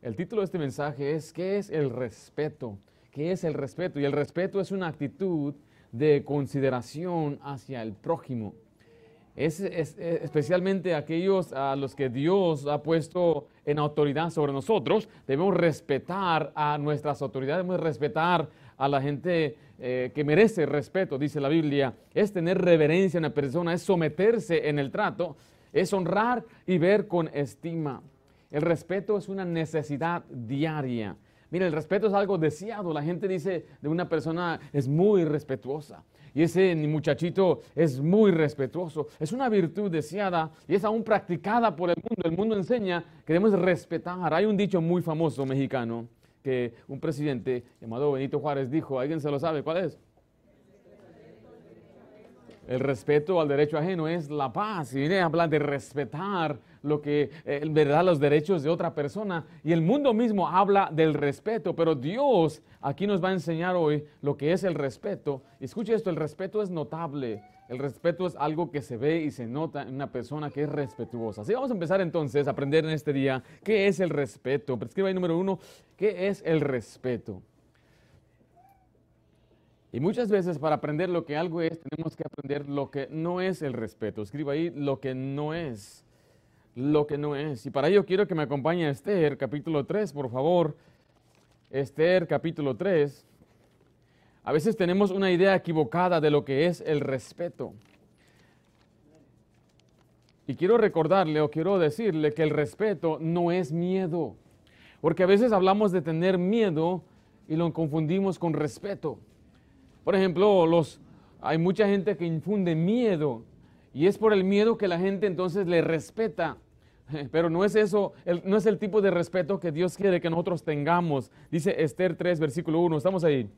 El título de este mensaje es ¿Qué es el respeto? ¿Qué es el respeto? Y el respeto es una actitud de consideración hacia el prójimo. Es, especialmente aquellos a los que Dios ha puesto en autoridad sobre nosotros. Debemos respetar a nuestras autoridades, debemos respetar a la gente eh, que merece respeto, dice la Biblia. Es tener reverencia a una persona, es someterse en el trato, es honrar y ver con estima. El respeto es una necesidad diaria. Mira, el respeto es algo deseado. La gente dice de una persona es muy respetuosa. Y ese muchachito es muy respetuoso. Es una virtud deseada y es aún practicada por el mundo. El mundo enseña que debemos respetar. Hay un dicho muy famoso mexicano que un presidente llamado Benito Juárez dijo. ¿Alguien se lo sabe? ¿Cuál es? El respeto al derecho ajeno es la paz. Y viene a hablar de respetar lo que, eh, verdad, los derechos de otra persona. Y el mundo mismo habla del respeto, pero Dios aquí nos va a enseñar hoy lo que es el respeto. escuche esto, el respeto es notable. El respeto es algo que se ve y se nota en una persona que es respetuosa. Así vamos a empezar entonces a aprender en este día qué es el respeto. Prescriba ahí número uno, ¿qué es el respeto? Y muchas veces para aprender lo que algo es, tenemos que aprender lo que no es el respeto. Escriba ahí lo que no es. Lo que no es. Y para ello quiero que me acompañe a Esther, capítulo 3, por favor. Esther, capítulo 3. A veces tenemos una idea equivocada de lo que es el respeto. Y quiero recordarle o quiero decirle que el respeto no es miedo. Porque a veces hablamos de tener miedo y lo confundimos con respeto. Por ejemplo, los, hay mucha gente que infunde miedo y es por el miedo que la gente entonces le respeta. Pero no es eso, no es el tipo de respeto que Dios quiere que nosotros tengamos. Dice Esther 3, versículo 1, estamos ahí.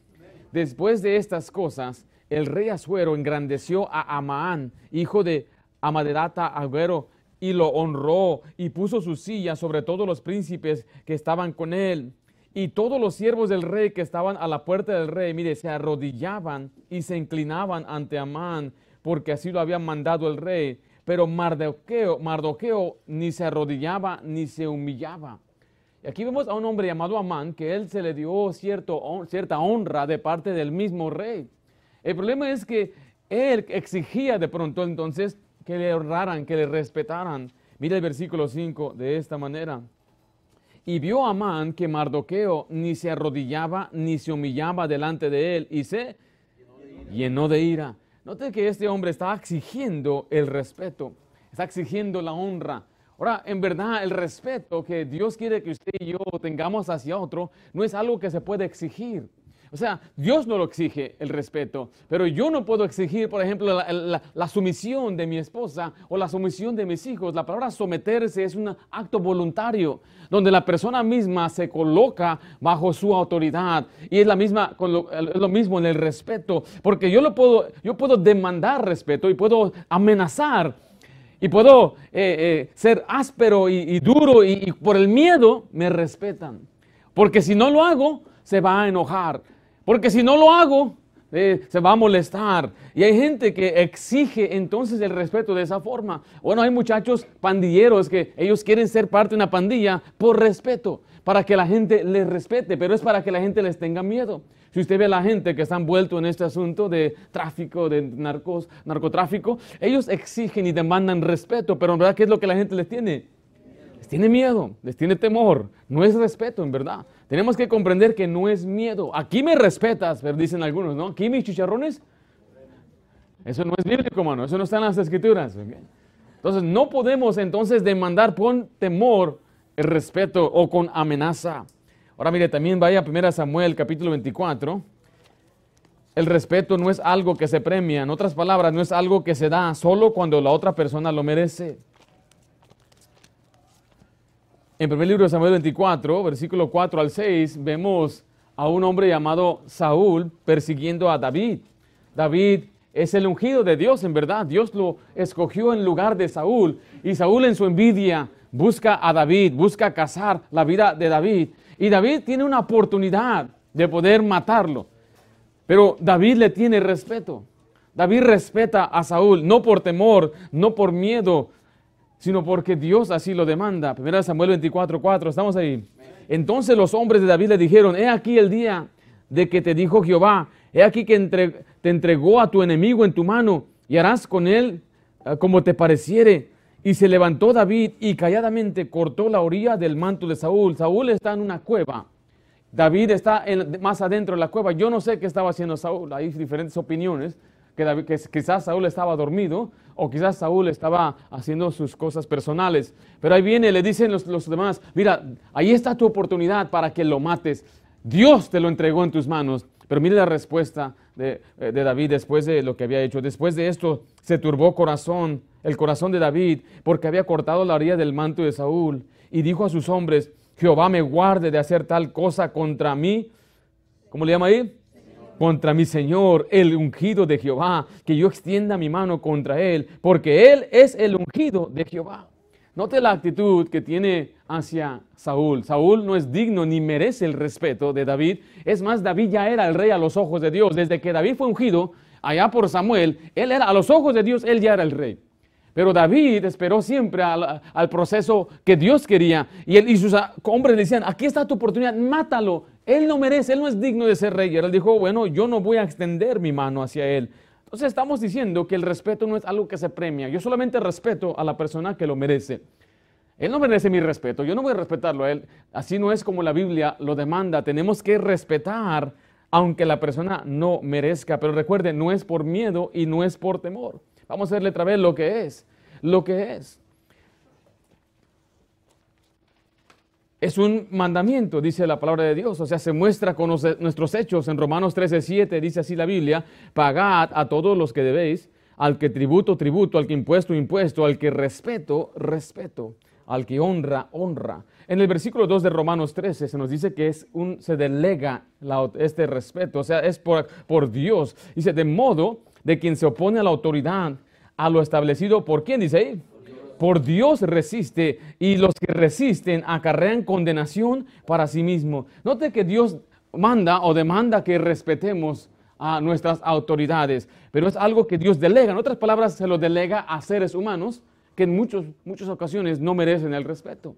Después de estas cosas, el rey Asuero engrandeció a Amaán, hijo de Amaderata Agüero, y lo honró y puso su silla sobre todos los príncipes que estaban con él. Y todos los siervos del rey que estaban a la puerta del rey, mire, se arrodillaban y se inclinaban ante Amán, porque así lo había mandado el rey. Pero Mardoqueo, Mardoqueo ni se arrodillaba ni se humillaba. Y aquí vemos a un hombre llamado Amán, que él se le dio cierto, cierta honra de parte del mismo rey. El problema es que él exigía de pronto entonces que le honraran, que le respetaran. Mira el versículo 5 de esta manera. Y vio Amán que Mardoqueo ni se arrodillaba ni se humillaba delante de él y se llenó de ira. Note que este hombre está exigiendo el respeto, está exigiendo la honra. Ahora, en verdad, el respeto que Dios quiere que usted y yo tengamos hacia otro no es algo que se puede exigir. O sea, Dios no lo exige el respeto, pero yo no puedo exigir, por ejemplo, la, sumisión de mi esposa o la sumisión de mis hijos. La palabra someterse es un acto voluntario, donde la persona misma se coloca bajo su autoridad. Y es, la misma, lo, mismo en el respeto, porque yo, lo puedo, yo puedo demandar respeto y puedo amenazar y puedo eh, eh, ser áspero y, duro y por el miedo me respetan. Porque si no lo hago, se va a enojar. Porque si no lo hago, eh, se va a molestar. Y hay gente que exige entonces el respeto de esa forma. Bueno, hay muchachos pandilleros que ellos quieren ser parte de una pandilla por respeto, para que la gente les respete, pero es para que la gente les tenga miedo. Si usted ve a la gente que está envuelto en este asunto de tráfico, de narcos, narcotráfico, ellos exigen y demandan respeto, pero en verdad, ¿qué es lo que la gente les tiene? Les tiene miedo, les tiene temor. No es respeto, en verdad. Tenemos que comprender que no es miedo. Aquí me respetas, dicen algunos, ¿no? Aquí mis chicharrones. Eso no es bíblico, mano. Eso no está en las escrituras. Entonces, no podemos entonces demandar con temor el respeto o con amenaza. Ahora, mire, también vaya a 1 Samuel, capítulo 24. El respeto no es algo que se premia. En otras palabras, no es algo que se da solo cuando la otra persona lo merece. En primer libro de Samuel 24, versículo 4 al 6, vemos a un hombre llamado Saúl persiguiendo a David. David es el ungido de Dios, en verdad. Dios lo escogió en lugar de Saúl. Y Saúl en su envidia busca a David, busca cazar la vida de David. Y David tiene una oportunidad de poder matarlo. Pero David le tiene respeto. David respeta a Saúl, no por temor, no por miedo, sino porque Dios así lo demanda. Primera Samuel 24, 4, estamos ahí. Entonces los hombres de David le dijeron, he aquí el día de que te dijo Jehová, he aquí que te entregó a tu enemigo en tu mano y harás con él eh, como te pareciere. Y se levantó David y calladamente cortó la orilla del manto de Saúl. Saúl está en una cueva. David está más adentro de la cueva. Yo no sé qué estaba haciendo Saúl. Hay diferentes opiniones. Que, que, quizás Saúl estaba dormido o quizás Saúl estaba haciendo sus cosas personales. Pero ahí viene, le dicen los, los demás, mira, ahí está tu oportunidad para que lo mates. Dios te lo entregó en tus manos. Pero mire la respuesta de, eh, de, David después de lo que había hecho. Después de esto se turbó corazón, el corazón de David, porque había cortado la orilla del manto de Saúl. Y dijo a sus hombres, Jehová me guarde de hacer tal cosa contra mí. ¿Cómo le llama ahí? Contra mi Señor, el ungido de Jehová, que yo extienda mi mano contra él, porque él es el ungido de Jehová. Note la actitud que tiene hacia Saúl. Saúl no es digno ni merece el respeto de David. Es más, David ya era el rey a los ojos de Dios. Desde que David fue ungido, allá por Samuel, él era a los ojos de Dios, él ya era el rey. Pero David esperó siempre al, proceso que Dios quería. Y, él, y sus hombres le decían, aquí está tu oportunidad, mátalo. Él no merece, él no es digno de ser rey. Y él dijo, bueno, yo no voy a extender mi mano hacia él. Entonces estamos diciendo que el respeto no es algo que se premia. Yo solamente respeto a la persona que lo merece. Él no merece mi respeto, yo no voy a respetarlo a él. Así no es como la Biblia lo demanda. Tenemos que respetar aunque la persona no merezca. Pero recuerde, no es por miedo y no es por temor. Vamos a verle otra vez lo que es. Lo que es. Es un mandamiento, dice la palabra de Dios. O sea, se muestra con nuestros hechos. En Romanos 13, 7 dice así la Biblia, pagad a todos los que debéis, al que tributo, tributo, al que impuesto, impuesto, al que respeto, respeto, al que honra, honra. En el versículo 2 de Romanos 13 se nos dice que es un, se delega este respeto, o sea, es por, por Dios. Dice, de modo de quien se opone a la autoridad, a lo establecido por quién, dice ahí por Dios resiste y los que resisten acarrean condenación para sí mismo. Note que Dios manda o demanda que respetemos a nuestras autoridades, pero es algo que Dios delega. En otras palabras, se lo delega a seres humanos que en muchos, muchas ocasiones no merecen el respeto. O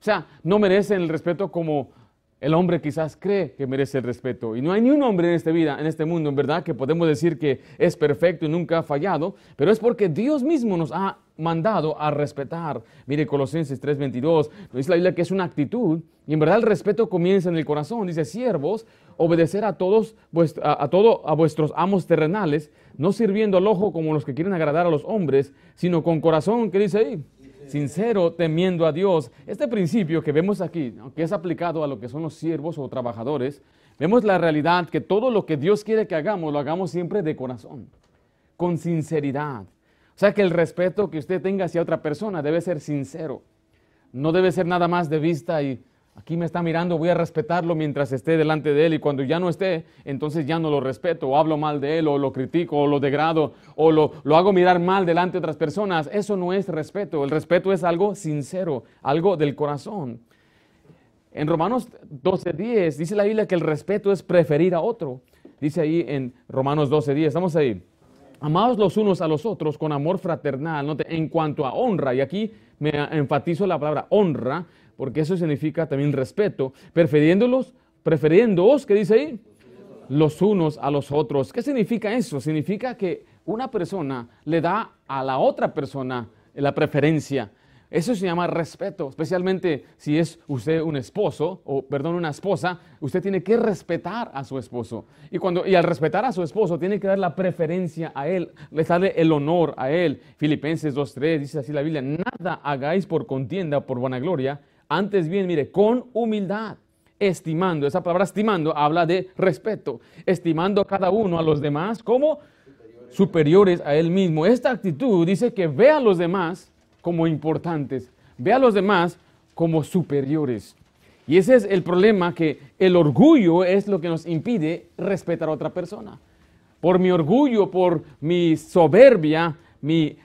sea, no merecen el respeto como el hombre quizás cree que merece el respeto. Y no hay ni un hombre en esta vida, en este mundo, en verdad, que podemos decir que es perfecto y nunca ha fallado, pero es porque Dios mismo nos ha mandado a respetar. Mire Colosenses 3:22, dice la Biblia que es una actitud y en verdad el respeto comienza en el corazón. Dice, siervos, obedecer a todos, a, a, todo, a vuestros amos terrenales, no sirviendo al ojo como los que quieren agradar a los hombres, sino con corazón, ¿qué dice ahí? sincero, temiendo a Dios. Este principio que vemos aquí, aunque es aplicado a lo que son los siervos o trabajadores, vemos la realidad que todo lo que Dios quiere que hagamos, lo hagamos siempre de corazón, con sinceridad. O sea que el respeto que usted tenga hacia otra persona debe ser sincero. No debe ser nada más de vista y Aquí me está mirando, voy a respetarlo mientras esté delante de él y cuando ya no esté, entonces ya no lo respeto o hablo mal de él o lo critico o lo degrado o lo, lo hago mirar mal delante de otras personas. Eso no es respeto. El respeto es algo sincero, algo del corazón. En Romanos 12.10 dice la Biblia que el respeto es preferir a otro. Dice ahí en Romanos 12.10, estamos ahí. Amados los unos a los otros con amor fraternal, en cuanto a honra, y aquí me enfatizo la palabra honra, porque eso significa también respeto, prefiriéndolos, prefiriéndoos, ¿qué dice ahí? Los unos a los otros. ¿Qué significa eso? Significa que una persona le da a la otra persona la preferencia. Eso se llama respeto, especialmente si es usted un esposo, o perdón, una esposa, usted tiene que respetar a su esposo. Y, cuando, y al respetar a su esposo, tiene que dar la preferencia a él, le darle el honor a él. Filipenses 2.3 dice así la Biblia, nada hagáis por contienda, por vanagloria, antes bien, mire, con humildad, estimando, esa palabra estimando habla de respeto, estimando a cada uno a los demás como superiores a él mismo. Esta actitud dice que ve a los demás como importantes, ve a los demás como superiores. Y ese es el problema, que el orgullo es lo que nos impide respetar a otra persona. Por mi orgullo, por mi soberbia, mi eh,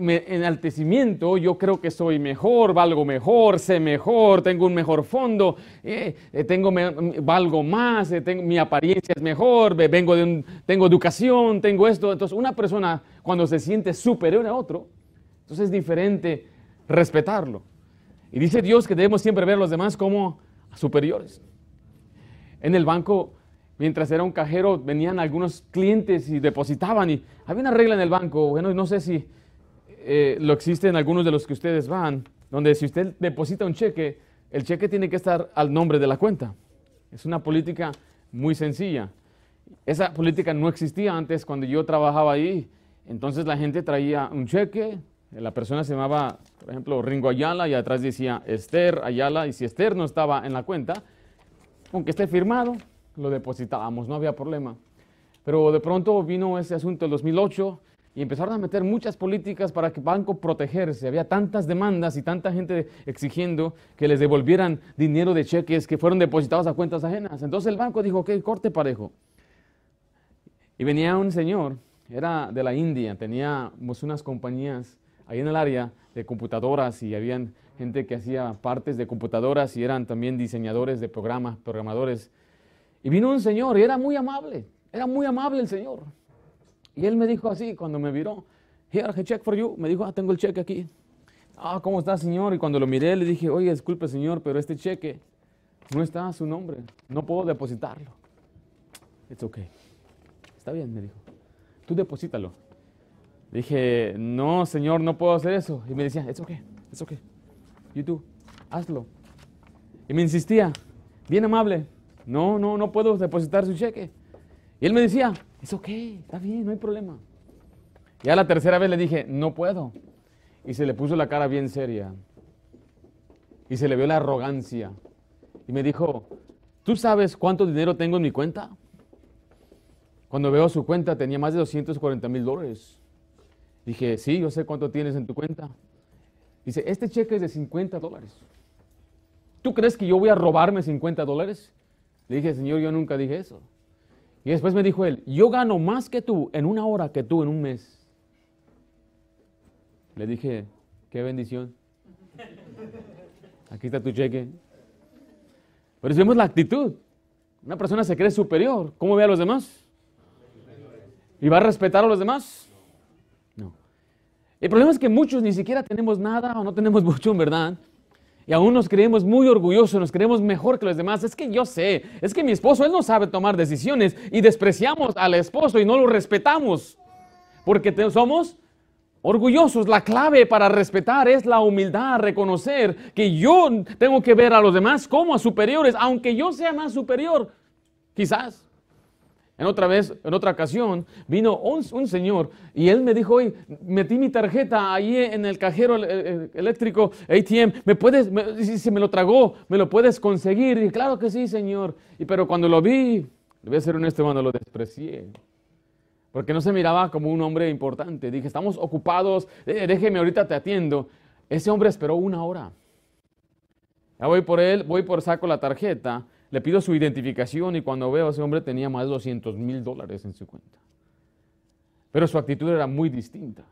eh, enaltecimiento, yo creo que soy mejor, valgo mejor, sé mejor, tengo un mejor fondo, eh, tengo valgo más, tengo, mi apariencia es mejor, vengo tengo educación, tengo esto. Entonces, una persona cuando se siente superior a otro, entonces es diferente respetarlo. Y dice Dios que debemos siempre ver a los demás como superiores. En el banco, mientras era un cajero, venían algunos clientes y depositaban. Y había una regla en el banco, bueno, no sé si eh, lo existe en algunos de los que ustedes van, donde si usted deposita un cheque, el cheque tiene que estar al nombre de la cuenta. Es una política muy sencilla. Esa política no existía antes cuando yo trabajaba ahí. Entonces la gente traía un cheque, la persona se llamaba, por ejemplo, Ringo Ayala y atrás decía Esther Ayala y si Esther no estaba en la cuenta, aunque esté firmado, lo depositábamos, no había problema. Pero de pronto vino ese asunto en 2008 y empezaron a meter muchas políticas para que banco protegerse. Había tantas demandas y tanta gente exigiendo que les devolvieran dinero de cheques que fueron depositados a cuentas ajenas. Entonces el banco dijo, ok, corte parejo. Y venía un señor, era de la India, teníamos unas compañías ahí en el área de computadoras y habían gente que hacía partes de computadoras y eran también diseñadores de programas, programadores. Y vino un señor y era muy amable, era muy amable el señor. Y él me dijo así cuando me viró, here, a check for you. Me dijo, ah, tengo el cheque aquí. Ah, ¿cómo está, señor? Y cuando lo miré le dije, oye, disculpe, señor, pero este cheque no está a su nombre. No puedo depositarlo. It's okay. Está bien, me dijo. Tú deposítalo. Dije, no, señor, no puedo hacer eso. Y me decía, it's okay, it's okay. You do, hazlo. Y me insistía, bien amable, no, no, no puedo depositar su cheque. Y él me decía, es ok, está bien, no hay problema. Ya la tercera vez le dije, no puedo. Y se le puso la cara bien seria. Y se le vio la arrogancia. Y me dijo, ¿tú sabes cuánto dinero tengo en mi cuenta? Cuando veo su cuenta tenía más de 240 mil dólares. Dije, sí, yo sé cuánto tienes en tu cuenta. Dice, este cheque es de 50 dólares. ¿Tú crees que yo voy a robarme 50 dólares? Le dije, Señor, yo nunca dije eso. Y después me dijo él, yo gano más que tú en una hora que tú en un mes. Le dije, qué bendición. Aquí está tu cheque. Pero si vemos la actitud, una persona se cree superior, ¿cómo ve a los demás? ¿Y va a respetar a los demás? El problema es que muchos ni siquiera tenemos nada o no tenemos mucho, ¿verdad? Y aún nos creemos muy orgullosos, nos creemos mejor que los demás. Es que yo sé, es que mi esposo, él no sabe tomar decisiones y despreciamos al esposo y no lo respetamos. Porque somos orgullosos. La clave para respetar es la humildad, reconocer que yo tengo que ver a los demás como a superiores, aunque yo sea más superior, quizás. En otra vez, en otra ocasión, vino un, señor y él me dijo, oye, metí mi tarjeta ahí en el cajero eléctrico ATM, ¿me puedes, si, me lo tragó, me lo puedes conseguir? Y claro que sí, señor. Y pero cuando lo vi, voy a ser honesto, cuando lo desprecié. Porque no se miraba como un hombre importante. Dije, estamos ocupados, eh, déjeme, ahorita te atiendo. Ese hombre esperó una hora. Ya voy por él, voy por saco la tarjeta le pido su identificación y cuando veo a ese hombre tenía más de 200 mil dólares en su cuenta. Pero su actitud era muy distinta.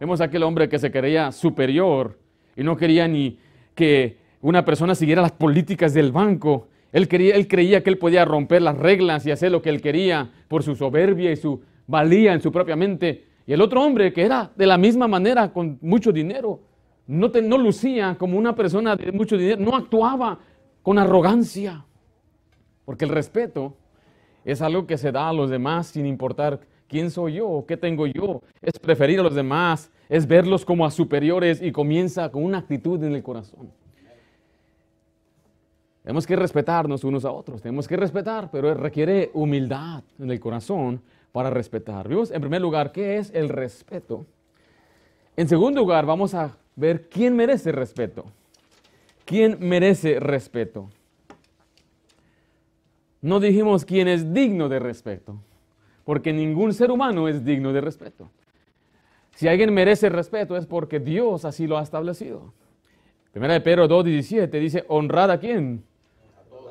Vemos a aquel hombre que se creía superior y no quería ni que una persona siguiera las políticas del banco. Él, quería, él creía que él podía romper las reglas y hacer lo que él quería por su soberbia y su valía en su propia mente. Y el otro hombre, que era de la misma manera, con mucho dinero, no, no lucía como una persona de mucho dinero, no actuaba con arrogancia. Porque el respeto es algo que se da a los demás sin importar quién soy yo qué tengo yo. Es preferir a los demás, es verlos como a superiores y comienza con una actitud en el corazón. Tenemos que respetarnos unos a otros, tenemos que respetar, pero requiere humildad en el corazón para respetar. Vimos en primer lugar qué es el respeto. En segundo lugar, vamos a ver quién merece respeto. ¿Quién merece respeto? No dijimos quién es digno de respeto, porque ningún ser humano es digno de respeto. Si alguien merece respeto es porque Dios así lo ha establecido. Primera de Pedro 2.17 dice, honrad a quién?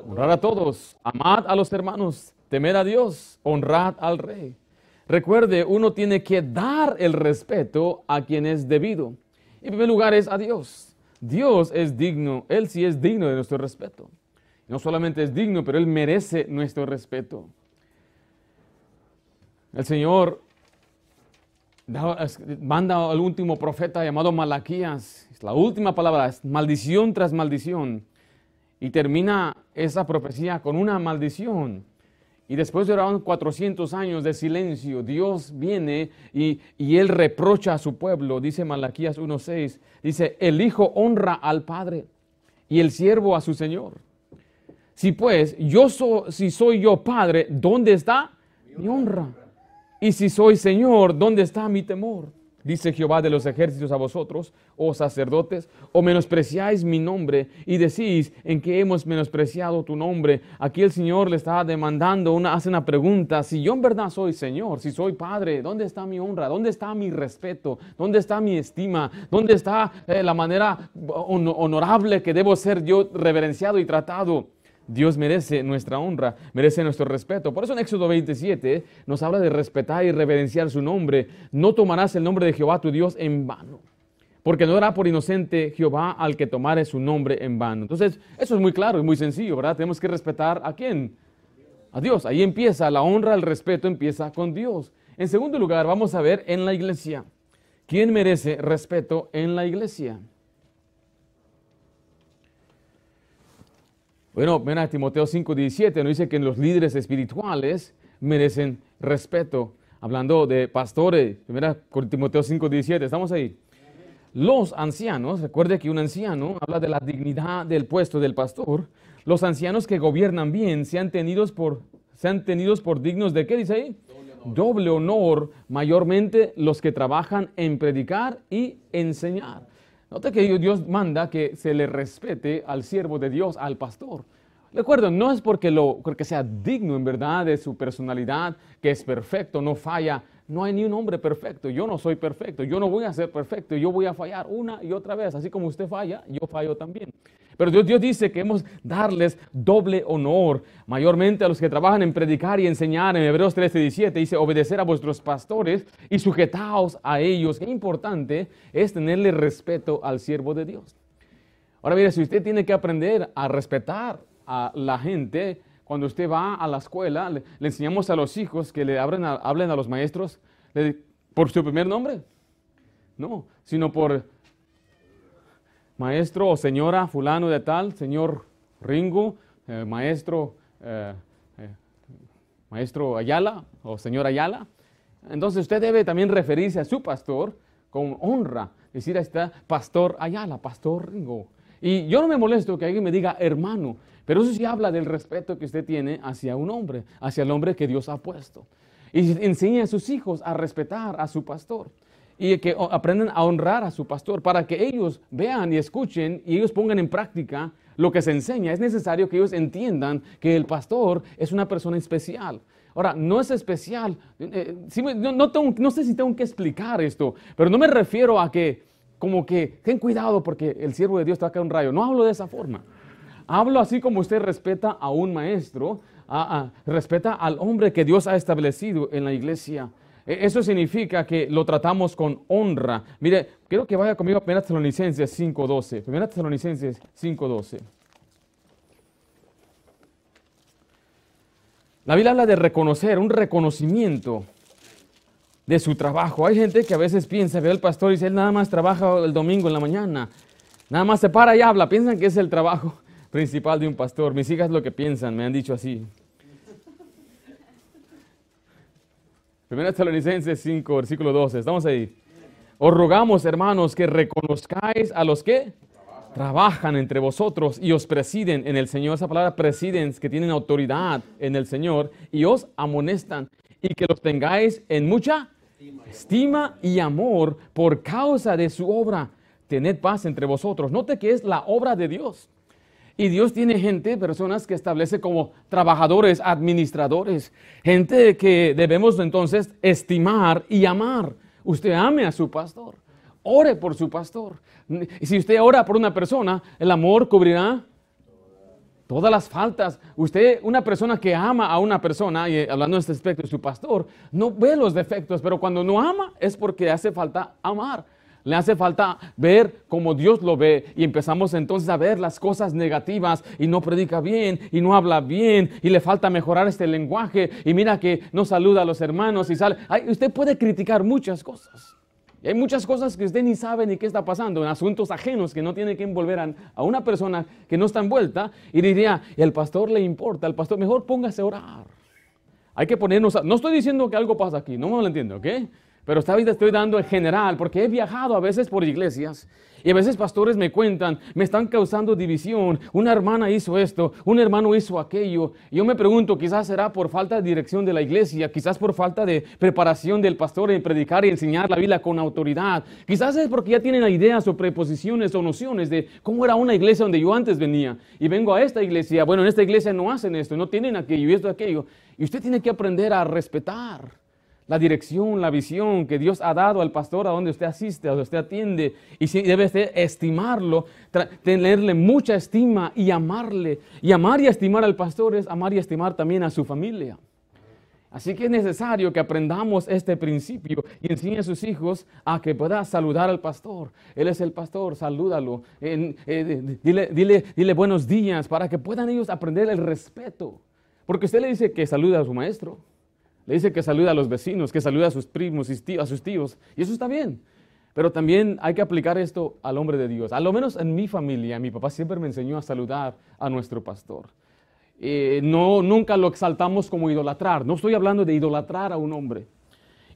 Honrad a todos, amad a los hermanos, temed a Dios, honrad al rey. Recuerde, uno tiene que dar el respeto a quien es debido. En primer lugar es a Dios. Dios es digno, Él sí es digno de nuestro respeto. No solamente es digno, pero Él merece nuestro respeto. El Señor manda al último profeta llamado Malaquías. La última palabra es maldición tras maldición. Y termina esa profecía con una maldición. Y después de 400 años de silencio, Dios viene y, y, Él reprocha a su pueblo, dice Malaquías 1.6, dice, el Hijo honra al Padre y el siervo a su Señor. Si pues yo si soy yo Padre, ¿dónde está mi honra? Y si soy Señor, ¿dónde está mi temor? Dice Jehová de los ejércitos a vosotros, oh sacerdotes, o menospreciáis mi nombre y decís en que hemos menospreciado tu nombre. Aquí el Señor le está demandando, una, hace una pregunta, si yo en verdad soy Señor, si soy Padre, ¿dónde está mi honra? ¿Dónde está mi respeto? ¿Dónde está mi estima? ¿Dónde está eh, la manera honorable que debo ser yo reverenciado y tratado? Dios merece nuestra honra, merece nuestro respeto. Por eso en Éxodo 27 nos habla de respetar y reverenciar su nombre. No tomarás el nombre de Jehová tu Dios en vano, porque no hará por inocente Jehová al que tomare su nombre en vano. Entonces, eso es muy claro y muy sencillo, ¿verdad? Tenemos que respetar a quién? A Dios. Ahí empieza la honra, el respeto empieza con Dios. En segundo lugar, vamos a ver en la iglesia. ¿Quién merece respeto en la iglesia? Bueno, ven a Timoteo 5:17, nos dice que los líderes espirituales merecen respeto. Hablando de pastores, mira Timoteo 5:17, estamos ahí. Los ancianos, recuerde que un anciano habla de la dignidad del puesto del pastor. Los ancianos que gobiernan bien sean tenidos por, sean tenidos por dignos de qué dice ahí? Doble honor, mayormente los que trabajan en predicar y enseñar. Nota que Dios manda que se le respete al siervo de Dios, al pastor. Recuerdo, no es porque, lo, porque sea digno en verdad de su personalidad, que es perfecto, no falla. No hay ni un hombre perfecto. Yo no soy perfecto. Yo no voy a ser perfecto. Yo voy a fallar una y otra vez. Así como usted falla, yo fallo también. Pero Dios, dice que hemos darles doble honor, mayormente a los que trabajan en predicar y enseñar. En Hebreos 13, 17 dice, obedecer a vuestros pastores y sujetaos a ellos. Qué importante es tenerle respeto al siervo de Dios. Ahora mire, si usted tiene que aprender a respetar a la gente, cuando usted va a la escuela, le, enseñamos a los hijos que le hablen a los maestros por su primer nombre. No, sino por maestro o señora fulano de tal, señor Ringo, eh, maestro, eh, eh, maestro Ayala o señor Ayala. Entonces usted debe también referirse a su pastor con honra. Decir, ahí está pastor Ayala, pastor Ringo. Y yo no me molesto que alguien me diga hermano, pero eso sí habla del respeto que usted tiene hacia un hombre, hacia el hombre que Dios ha puesto. Y enseña a sus hijos a respetar a su pastor y que aprendan a honrar a su pastor para que ellos vean y escuchen y ellos pongan en práctica lo que se enseña. Es necesario que ellos entiendan que el pastor es una persona especial. Ahora, no es especial, eh, no, no, sé si tengo que explicar esto, pero no me refiero a que, como que, ten cuidado porque el siervo de Dios te va a caer un rayo. No hablo de esa forma. Hablo así como usted respeta a un maestro, respeta al hombre que Dios ha establecido en la iglesia. E, eso significa que lo tratamos con honra. Mire, quiero que vaya conmigo a 1 Tesalonicenses 5.12. 1 Tesalonicenses 5.12. La Biblia habla de reconocer, un reconocimiento de su trabajo. Hay gente que a veces piensa, ve al pastor y dice, él nada más trabaja el domingo en la mañana. Nada más se para y habla. Piensan que es el trabajo principal de un pastor. Mis hijas lo que piensan, me han dicho así. Primera Tesalonicenses 5, versículo 12. Estamos ahí. Os rogamos, hermanos, que reconozcáis a los que trabajan entre vosotros y os presiden en el Señor. Esa palabra presiden, que tienen autoridad en el Señor y os amonestan y que los tengáis en mucha estima y amor por causa de su obra. Tened paz entre vosotros. Note que es la obra de Dios. Y Dios tiene gente, personas que establece como trabajadores, administradores, gente que debemos entonces estimar y amar. Usted ame a su pastor, ore por su pastor. Y si usted ora por una persona, el amor cubrirá todas las faltas. Usted, una persona que ama a una persona, y hablando en este aspecto de su pastor, no ve los defectos, pero cuando no ama es porque hace falta amar. Le hace falta ver como Dios lo ve y empezamos entonces a ver las cosas negativas y no predica bien y no habla bien y le falta mejorar este lenguaje y mira que no saluda a los hermanos y sale. usted puede criticar muchas cosas. Y hay muchas cosas que usted ni sabe ni qué está pasando, en asuntos ajenos que no tiene que envolver a, una persona que no está envuelta. Y diría, el pastor le importa, el pastor, mejor póngase a orar. Hay que ponernos, a, no estoy diciendo que algo pasa aquí, no me lo entiendo, ¿ok? Pero esta vida estoy dando en general, porque he viajado a veces por iglesias y a veces pastores me cuentan, me están causando división, una hermana hizo esto, un hermano hizo aquello. Yo me pregunto, quizás será por falta de dirección de la iglesia, quizás por falta de preparación del pastor en predicar y enseñar la Biblia con autoridad. Quizás es porque ya tienen ideas o preposiciones o nociones de cómo era una iglesia donde yo antes venía. Y vengo a esta iglesia, bueno, en esta iglesia no hacen esto, no tienen aquello y esto, aquello. Y usted tiene que aprender a respetar la dirección, la visión que Dios ha dado al pastor a donde usted asiste, a donde usted atiende. Y si debe estimarlo, tenerle mucha estima y amarle. Y amar y estimar al pastor es amar y estimar también a su familia. Así que es necesario que aprendamos este principio y enseñe a sus hijos a que pueda saludar al pastor. Él es el pastor, salúdalo. Eh, dile, dile, dile buenos días para que puedan ellos aprender el respeto. Porque usted le dice que saluda a su maestro. Le dice que saluda a los vecinos, que saluda a sus primos, a sus tíos. Y eso está bien. Pero también hay que aplicar esto al hombre de Dios. A lo menos en mi familia, mi papá siempre me enseñó a saludar a nuestro pastor. Eh, no, nunca lo exaltamos como idolatrar. No estoy hablando de idolatrar a un hombre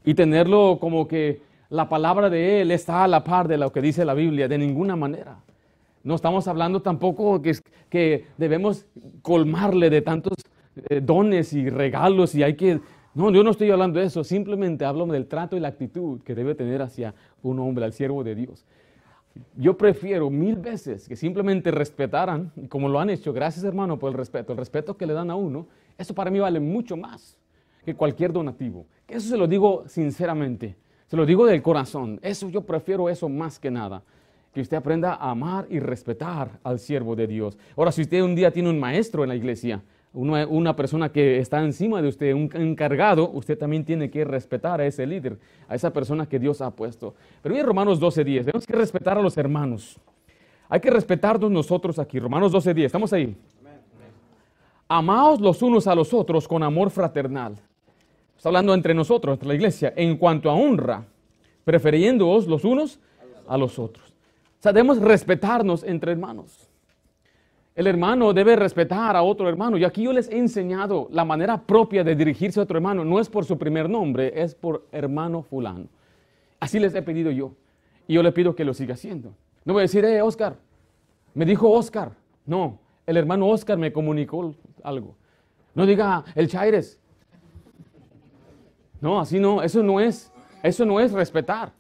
y tenerlo como que la palabra de él está a la par de lo que dice la Biblia, de ninguna manera. No estamos hablando tampoco que, que debemos colmarle de tantos eh, dones y regalos y hay que no, yo no estoy hablando de eso, simplemente hablo del trato y la actitud que debe tener hacia un hombre, al siervo de Dios. Yo prefiero mil veces que simplemente respetaran, como lo han hecho, gracias hermano por el respeto, el respeto que le dan a uno, eso para mí vale mucho más que cualquier donativo. Eso se lo digo sinceramente, se lo digo del corazón, eso yo prefiero eso más que nada que usted aprenda a amar y respetar al siervo de Dios. Ahora, si usted un día tiene un maestro en la iglesia, una, persona que está encima de usted, un encargado, usted también tiene que respetar a ese líder, a esa persona que Dios ha puesto. Pero en Romanos 12.10, tenemos que respetar a los hermanos. Hay que respetarnos nosotros aquí. Romanos 12.10, ¿estamos ahí? Amaos los unos a los otros con amor fraternal. Está hablando entre nosotros, entre la iglesia, en cuanto a honra, prefiriéndoos los unos a los otros. O sea, debemos respetarnos entre hermanos. El hermano debe respetar a otro hermano. Y aquí yo les he enseñado la manera propia de dirigirse a otro hermano. No es por su primer nombre, es por hermano fulano. Así les he pedido yo. Y yo le pido que lo siga haciendo. No voy a decir, eh, Oscar, me dijo Oscar. No, el hermano Oscar me comunicó algo. No diga el Chaires. No, así no, eso no es, eso no es respetar.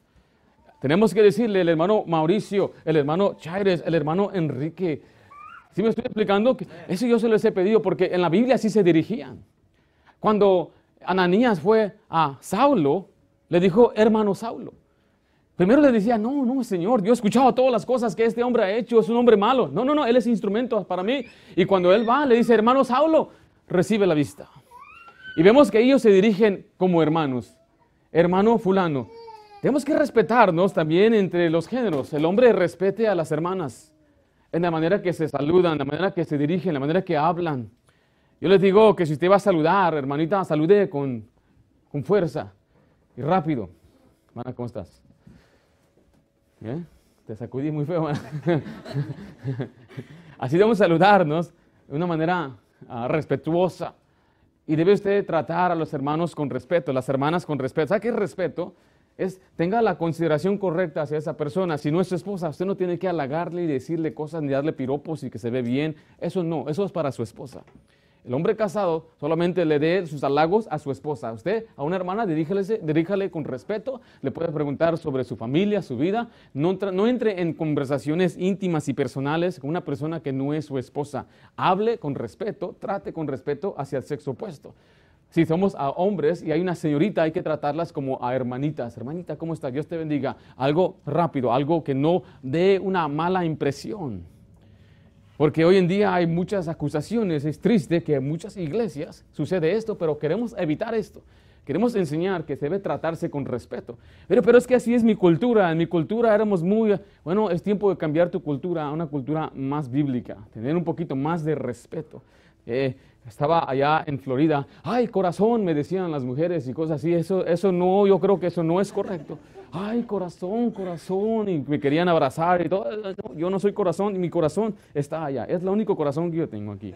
Tenemos que decirle el hermano Mauricio, el hermano Chaires, el hermano Enrique, ¿Sí me estoy explicando? Eso yo se les he pedido porque en la Biblia así se dirigían. Cuando Ananías fue a Saulo, le dijo, hermano Saulo. Primero le decía, no, no, Señor, yo he escuchado todas las cosas que este hombre ha hecho, es un hombre malo. No, no, no, él es instrumento para mí. Y cuando él va, le dice, hermano Saulo, recibe la vista. Y vemos que ellos se dirigen como hermanos. Hermano fulano. Tenemos que respetarnos también entre los géneros. El hombre respete a las hermanas en la manera que se saludan, en la manera que se dirigen, en la manera que hablan. Yo les digo que si usted va a saludar, hermanita, salude con, con fuerza y rápido. Hermana, ¿cómo estás? ¿Eh? Te sacudí muy feo. Así debemos saludarnos de una manera ah, respetuosa. Y debe usted tratar a los hermanos con respeto, las hermanas con respeto. ¿Sabe qué es respeto? Tenga la consideración correcta hacia esa persona. Si no es su esposa, usted no tiene que halagarle y decirle cosas ni darle piropos y que se ve bien. Eso no, eso es para su esposa. El hombre casado solamente le dé sus halagos a su esposa. Usted, a una hermana, diríjale, con respeto, le puede preguntar sobre su familia, su vida. No, no entre en conversaciones íntimas y personales con una persona que no es su esposa. Hable con respeto, trate con respeto hacia el sexo opuesto. Si somos a hombres y hay una señorita, hay que tratarlas como a hermanitas. Hermanita, ¿cómo está? Dios te bendiga. Algo rápido, algo que no dé una mala impresión. Porque hoy en día hay muchas acusaciones. Es triste que en muchas iglesias sucede esto, pero queremos evitar esto. Queremos enseñar que se debe tratarse con respeto. Pero, pero es que así es mi cultura. En mi cultura éramos muy, bueno, es tiempo de cambiar tu cultura a una cultura más bíblica, tener un poquito más de respeto. Eh, estaba allá en Florida, ay, corazón, me decían las mujeres y cosas así. Eso, eso no, yo creo que eso no es correcto. Ay, corazón, corazón, y me querían abrazar y todo. Yo no soy corazón, y mi corazón está allá. Es el único corazón que yo tengo aquí.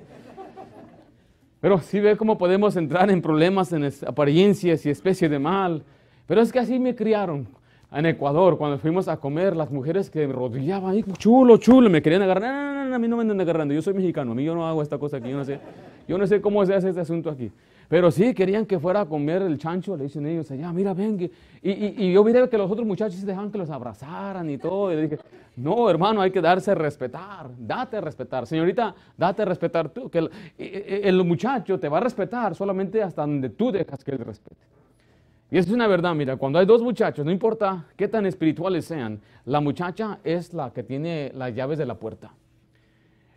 Pero sí ve cómo podemos entrar en problemas, en apariencias y especie de mal. Pero es que así me criaron en Ecuador, cuando fuimos a comer, las mujeres que me rodeaban ahí, chulo, chulo, me querían agarrar. No, no, no, a mí no me andan agarrando, yo soy mexicano, a mí yo no hago esta cosa aquí, yo no sé, yo no sé cómo se hace este asunto aquí. Pero sí, querían que fuera a comer el chancho, le dicen ellos allá, mira, ven. Y, y, y, yo miré que los otros muchachos dejaban que los abrazaran y todo. Y dije, no, hermano, hay que darse a respetar, date a respetar. Señorita, date a respetar tú, que el, el muchacho te va a respetar solamente hasta donde tú dejas que él respete. Y es una verdad, mira, cuando hay dos muchachos, no importa qué tan espirituales sean, la muchacha es la que tiene las llaves de la puerta.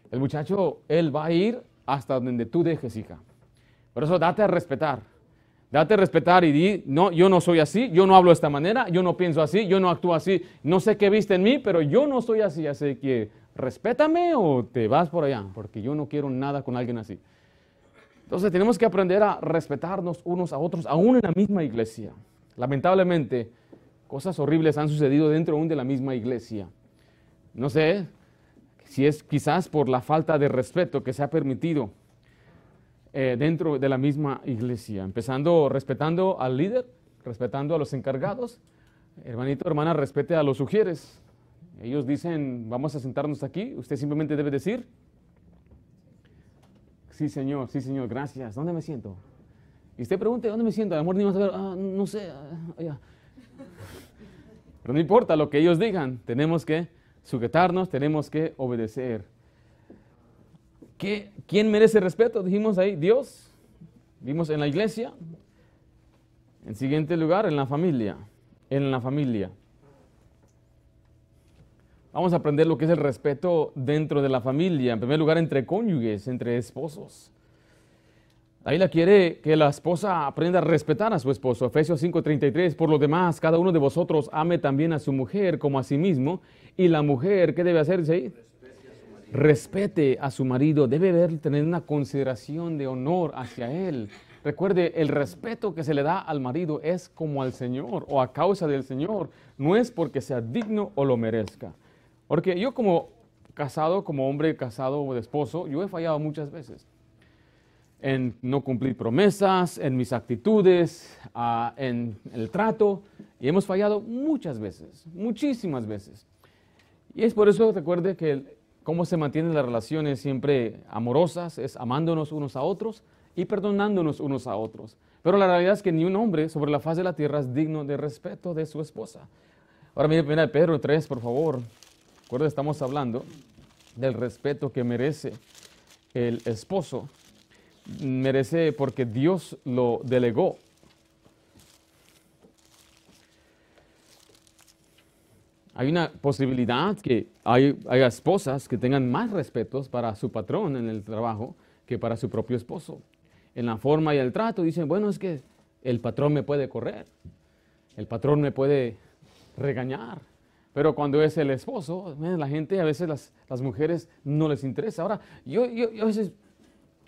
El muchacho, él va a ir hasta donde tú dejes, hija. Por eso date a respetar. Date a respetar y di, no, yo no soy así, yo no hablo de esta manera, yo no pienso así, yo no actúo así, no sé qué viste en mí, pero yo no soy así, así que respétame o te vas por allá, porque yo no quiero nada con alguien así. Entonces tenemos que aprender a respetarnos unos a otros, aún en la misma iglesia. Lamentablemente, cosas horribles han sucedido dentro aún de la misma iglesia. No sé si es quizás por la falta de respeto que se ha permitido eh, dentro de la misma iglesia, empezando respetando al líder, respetando a los encargados. Hermanito, hermana, respete a los sugieres. Ellos dicen, vamos a sentarnos aquí, usted simplemente debe decir, sí señor, sí señor, gracias, ¿dónde me siento? Y usted pregunte, ¿dónde me siento? A lo ni a saber, ah, no sé, ah, Pero no importa lo que ellos digan, tenemos que sujetarnos, tenemos que obedecer. ¿Quién merece respeto? Dijimos ahí, Dios. Vimos en la iglesia. En siguiente lugar, en la familia. En la familia. Vamos a aprender lo que es el respeto dentro de la familia. En primer lugar, entre cónyuges, entre esposos. Ahí la quiere que la esposa aprenda a respetar a su esposo. Efesios 5:33. Por lo demás, cada uno de vosotros ame también a su mujer como a sí mismo. Y la mujer, ¿qué debe hacer? ahí? respete a su marido, debe tener una consideración de honor hacia él. Recuerde, el respeto que se le da al marido es como al Señor o a causa del Señor, no es porque sea digno o lo merezca. Porque yo como casado, como hombre casado o de esposo, yo he fallado muchas veces en no cumplir promesas, en mis actitudes, ah, en el trato, y hemos fallado muchas veces, muchísimas veces. Y es por eso, recuerde que cómo se mantienen las relaciones siempre amorosas, es amándonos unos a otros y perdonándonos unos a otros. Pero la realidad es que ni un hombre sobre la faz de la tierra es digno de respeto de su esposa. Ahora mire, de Pedro 3, por favor. Estamos hablando del respeto que merece el esposo. Merece porque Dios lo delegó hay una posibilidad que hay, esposas que tengan más respetos para su patrón en el trabajo que para su propio esposo. En la forma y el trato dicen, bueno, es que el patrón me puede correr, el patrón me puede regañar, pero cuando es el esposo, la gente, a veces las, mujeres no les interesa. Ahora, yo, yo, yo a veces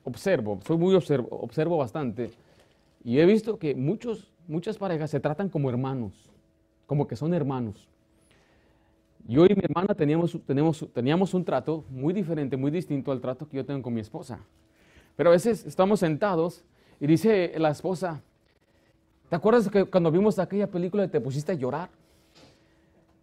observo, soy muy observo, observo bastante, y he visto que muchos, muchas parejas se tratan como hermanos, como que son hermanos. Yo y mi hermana teníamos, teníamos, teníamos un trato muy diferente, muy distinto al trato que yo tengo con mi esposa. Pero a veces estamos sentados y dice la esposa, ¿te acuerdas que cuando vimos aquella película te pusiste a llorar?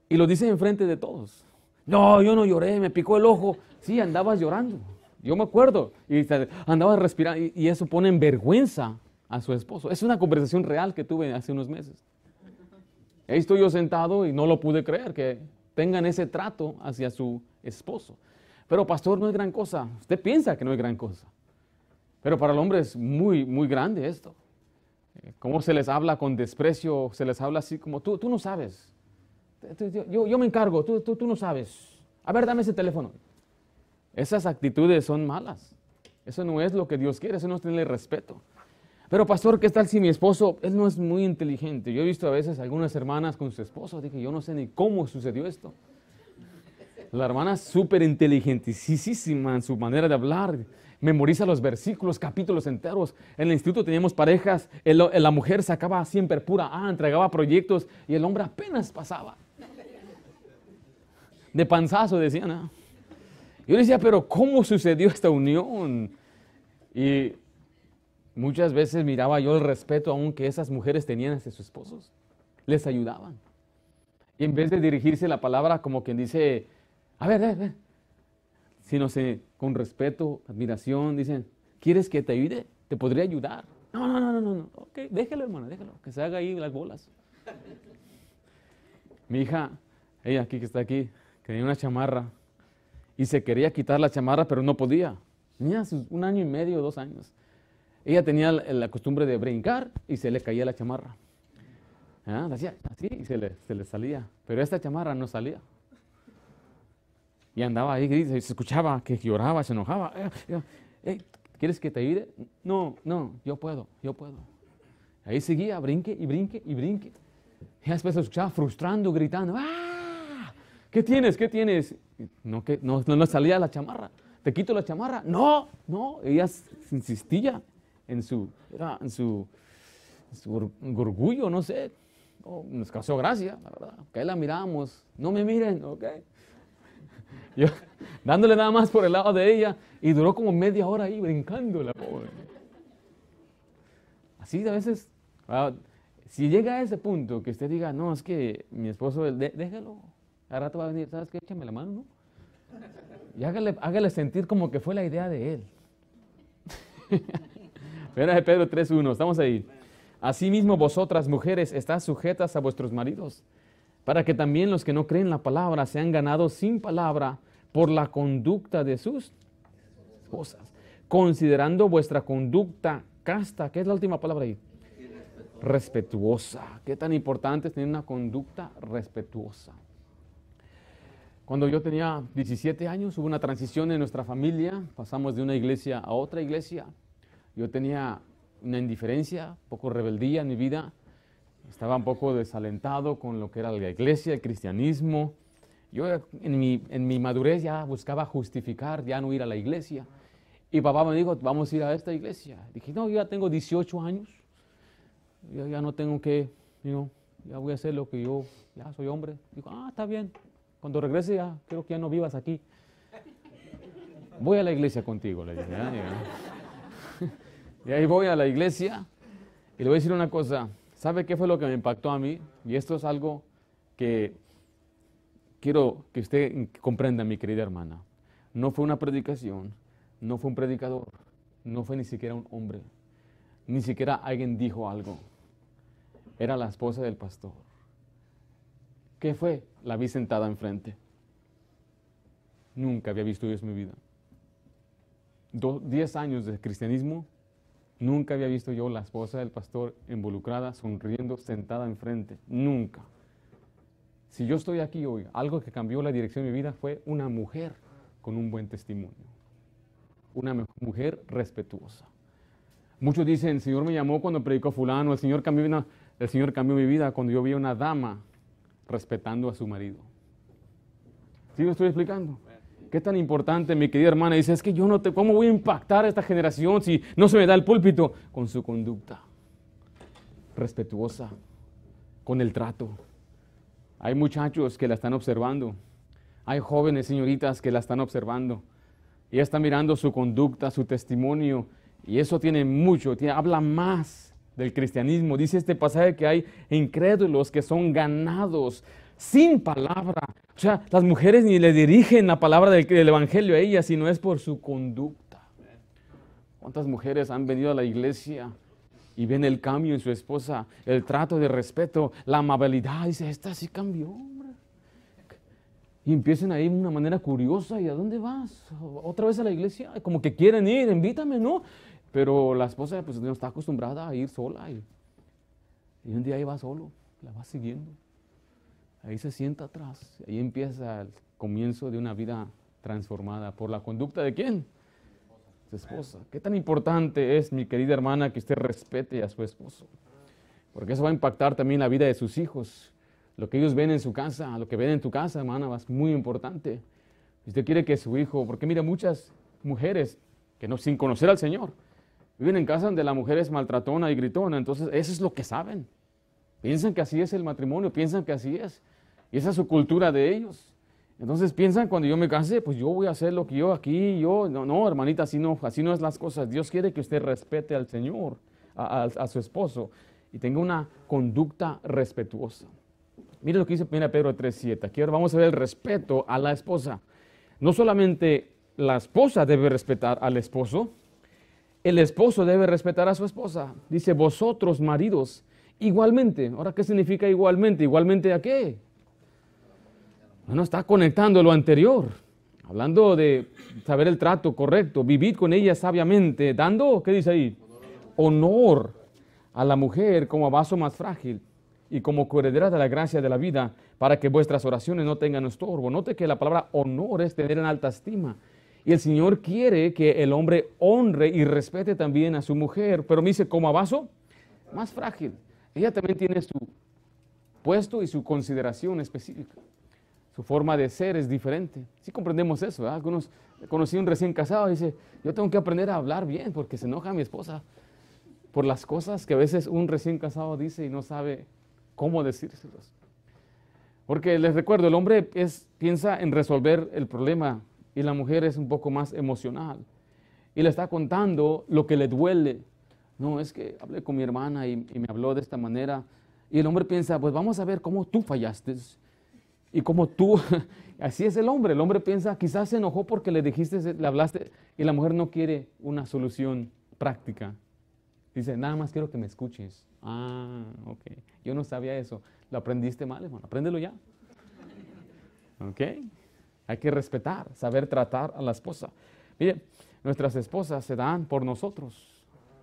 Y lo dice enfrente de todos. No, yo no lloré, me picó el ojo. Sí, andabas llorando. Yo me acuerdo. Y andabas respirando. Y, y eso pone en vergüenza a su esposo. Es una conversación real que tuve hace unos meses. Ahí estoy yo sentado y no lo pude creer que tengan ese trato hacia su esposo. Pero pastor, no es gran cosa. Usted piensa que no es gran cosa. Pero para el hombre es muy, muy grande esto. Eh, cómo se les habla con desprecio, se les habla así como, tú, tú no sabes. Yo, yo me encargo, tú, no sabes. A ver, dame ese teléfono. Esas actitudes son malas. Eso no es lo que Dios quiere, eso no es tenerle respeto. Pero pastor, ¿qué tal si mi esposo, él no es muy inteligente? Yo he visto a veces algunas hermanas con su esposo, dije, yo no sé ni cómo sucedió esto. La hermana es súper inteligentísima en su manera de hablar, memoriza los versículos, capítulos enteros. En el instituto teníamos parejas, la mujer sacaba siempre pura A, entregaba proyectos y el hombre apenas pasaba. De panzazo decían. ¿no? Yo decía, pero ¿cómo sucedió esta unión? Y muchas veces miraba yo el respeto aún que esas mujeres tenían hacia sus esposos. Les ayudaban. Y en vez de dirigirse la palabra como quien dice, a ver, a ver, a ver, sino se, con respeto, admiración, dicen, ¿quieres que te ayude? ¿Te podría ayudar? No, no, no, no, no, ok, déjalo hermano, déjalo, que se haga ahí las bolas. Mi hija, ella aquí que está aquí, tenía una chamarra y se quería quitar la chamarra, pero no podía. Tenía un año y medio, dos años. Ella tenía la, costumbre de brincar y se le caía la chamarra. ¿Ah? Hacía así y se le, se le salía. Pero esta chamarra no salía. Y andaba ahí, y se escuchaba que lloraba, se enojaba. Eh, ¿Quieres que te ayude? No, no, yo puedo, yo puedo. Ahí seguía, brinque y brinque y brinque. Y después se escuchaba frustrando, gritando. ¡Ah! ¿Qué tienes? ¿Qué tienes? No, que, no, no, salía la chamarra. ¿Te quito la chamarra? No, no. Ella insistía en su, en su, su orgullo, no sé. Nos causó gracia, la verdad. Que la miramos. No me miren, ok. Yo, dándole nada más por el lado de ella y duró como media hora ahí brincando la pobre. Así a veces, ah, si llega a ese punto que usted diga, no, es que mi esposo, déjelo, ahora rato va a venir, ¿sabes qué? Échame la mano, ¿no? Y hágale, hágale sentir como que fue la idea de él. Mira de Pedro 3.1, estamos ahí. Asimismo vosotras, mujeres, estás sujetas a vuestros maridos, para que también los que no creen la palabra sean ganados sin palabra por la conducta de sus esposas, considerando vuestra conducta casta. ¿Qué es la última palabra ahí? Respetuosa. ¿Qué tan importante es tener una conducta respetuosa? Cuando yo tenía 17 años hubo una transición en nuestra familia, pasamos de una iglesia a otra iglesia. Yo tenía una indiferencia, poco rebeldía en mi vida, estaba un poco desalentado con lo que era la iglesia, el cristianismo. Yo en mi, en mi madurez ya buscaba justificar, ya no ir a la iglesia. Y papá me dijo, vamos a ir a esta iglesia. Dije, no, yo ya tengo 18 años, yo ya no tengo que, you ya voy a hacer lo que yo, ya soy hombre. Dijo, ah, está bien, cuando regrese ya, creo que ya no vivas aquí. Voy a la iglesia contigo, le dije. y ahí voy a la iglesia y le voy a decir una cosa. ¿Sabe qué fue lo que me impactó a mí? Y esto es algo que quiero que usted comprenda, mi querida hermana. No fue una predicación, no fue un predicador, no fue ni siquiera un hombre, ni siquiera alguien dijo algo. Era la esposa del pastor. ¿Qué fue? La vi sentada enfrente. Nunca había visto eso en mi vida. diez años de cristianismo, nunca había visto yo la esposa del pastor involucrada, sonriendo, sentada enfrente. Nunca. Si yo estoy aquí hoy, algo que cambió la dirección de mi vida fue una mujer con un buen testimonio. Una mujer respetuosa. Muchos dicen, el Señor me llamó cuando predicó fulano, el Señor cambió, el Señor cambió mi vida cuando yo vi a una dama respetando a su marido. ¿Sí lo estoy explicando? ¿Qué tan importante, mi querida hermana? Dice, es que yo no te, ¿cómo voy a impactar a esta generación si no se me da el púlpito? Con su conducta respetuosa, con el trato. Hay muchachos que la están observando. Hay jóvenes, señoritas, que la están observando. Y está mirando su conducta, su testimonio. Y eso tiene mucho, tiene, habla más del cristianismo. Dice este pasaje que hay incrédulos que son ganados sin palabra. O sea, las mujeres ni le dirigen la palabra del, Evangelio a ellas, sino es por su conducta. ¿Cuántas mujeres han venido a la iglesia y ven el cambio en su esposa, el trato de respeto, la amabilidad? Dice, esta sí cambió, hombre. Y empiezan ahí de una manera curiosa, ¿y a dónde vas? ¿Otra vez a la iglesia? Como que quieren ir, invítame, ¿no? Pero la esposa pues no está acostumbrada a ir sola y, un día va solo, la va siguiendo. Ahí se sienta atrás, ahí empieza el comienzo de una vida transformada por la conducta de quién? su esposa. ¿Qué tan importante es, mi querida hermana, que usted respete a su esposo? Porque eso va a impactar también la vida de sus hijos. Lo que ellos ven en su casa, lo que ven en tu casa, hermana, es muy importante. usted quiere que su hijo, porque mira, muchas mujeres que no, sin conocer al Señor, viven en casa donde la mujer es maltratona y gritona, entonces eso es lo que saben. Piensan que así es el matrimonio, piensan que así es. Y esa es su cultura de ellos. Entonces piensan cuando yo me case, pues yo voy a hacer lo que yo aquí, yo, no, no, hermanita, así no, así no es las cosas. Dios quiere que usted respete al Señor, a, su esposo, y tenga una conducta respetuosa. Mire lo que dice 1 Pedro 3.7. Aquí ahora vamos a ver el respeto a la esposa. No solamente la esposa debe respetar al esposo, el esposo debe respetar a su esposa. Dice, vosotros maridos, igualmente. Ahora, ¿qué significa igualmente? ¿Igualmente a qué? Bueno, está conectando lo anterior, hablando de saber el trato correcto, vivir con ella sabiamente, dando, ¿qué dice ahí? Honor a la mujer como vaso más frágil y como coheredera de la gracia de la vida, para que vuestras oraciones no tengan estorbo. Note que la palabra honor es tener en alta estima. Y el Señor quiere que el hombre honre y respete también a su mujer, pero me dice como a vaso más frágil. Ella también tiene su puesto y su consideración específica su forma de ser es diferente. Sí comprendemos eso, ¿verdad? Algunos, conocí un recién casado y dice, yo tengo que aprender a hablar bien porque se enoja mi esposa por las cosas que a veces un recién casado dice y no sabe cómo decírselos. Porque les recuerdo, el hombre piensa en resolver el problema y la mujer es un poco más emocional. Y le está contando lo que le duele. No, es que hablé con mi hermana y, y me habló de esta manera. Y el hombre piensa, pues vamos a ver cómo tú fallaste y como tú, así es el hombre, el hombre piensa, quizás se enojó porque le dijiste, le hablaste y la mujer no quiere una solución práctica. Dice, nada más quiero que me escuches. Ah, ok. Yo no sabía eso. Lo aprendiste mal, hermano. Apréndelo ya. Ok. Hay que respetar, saber tratar a la esposa. Mire, nuestras esposas se dan por nosotros.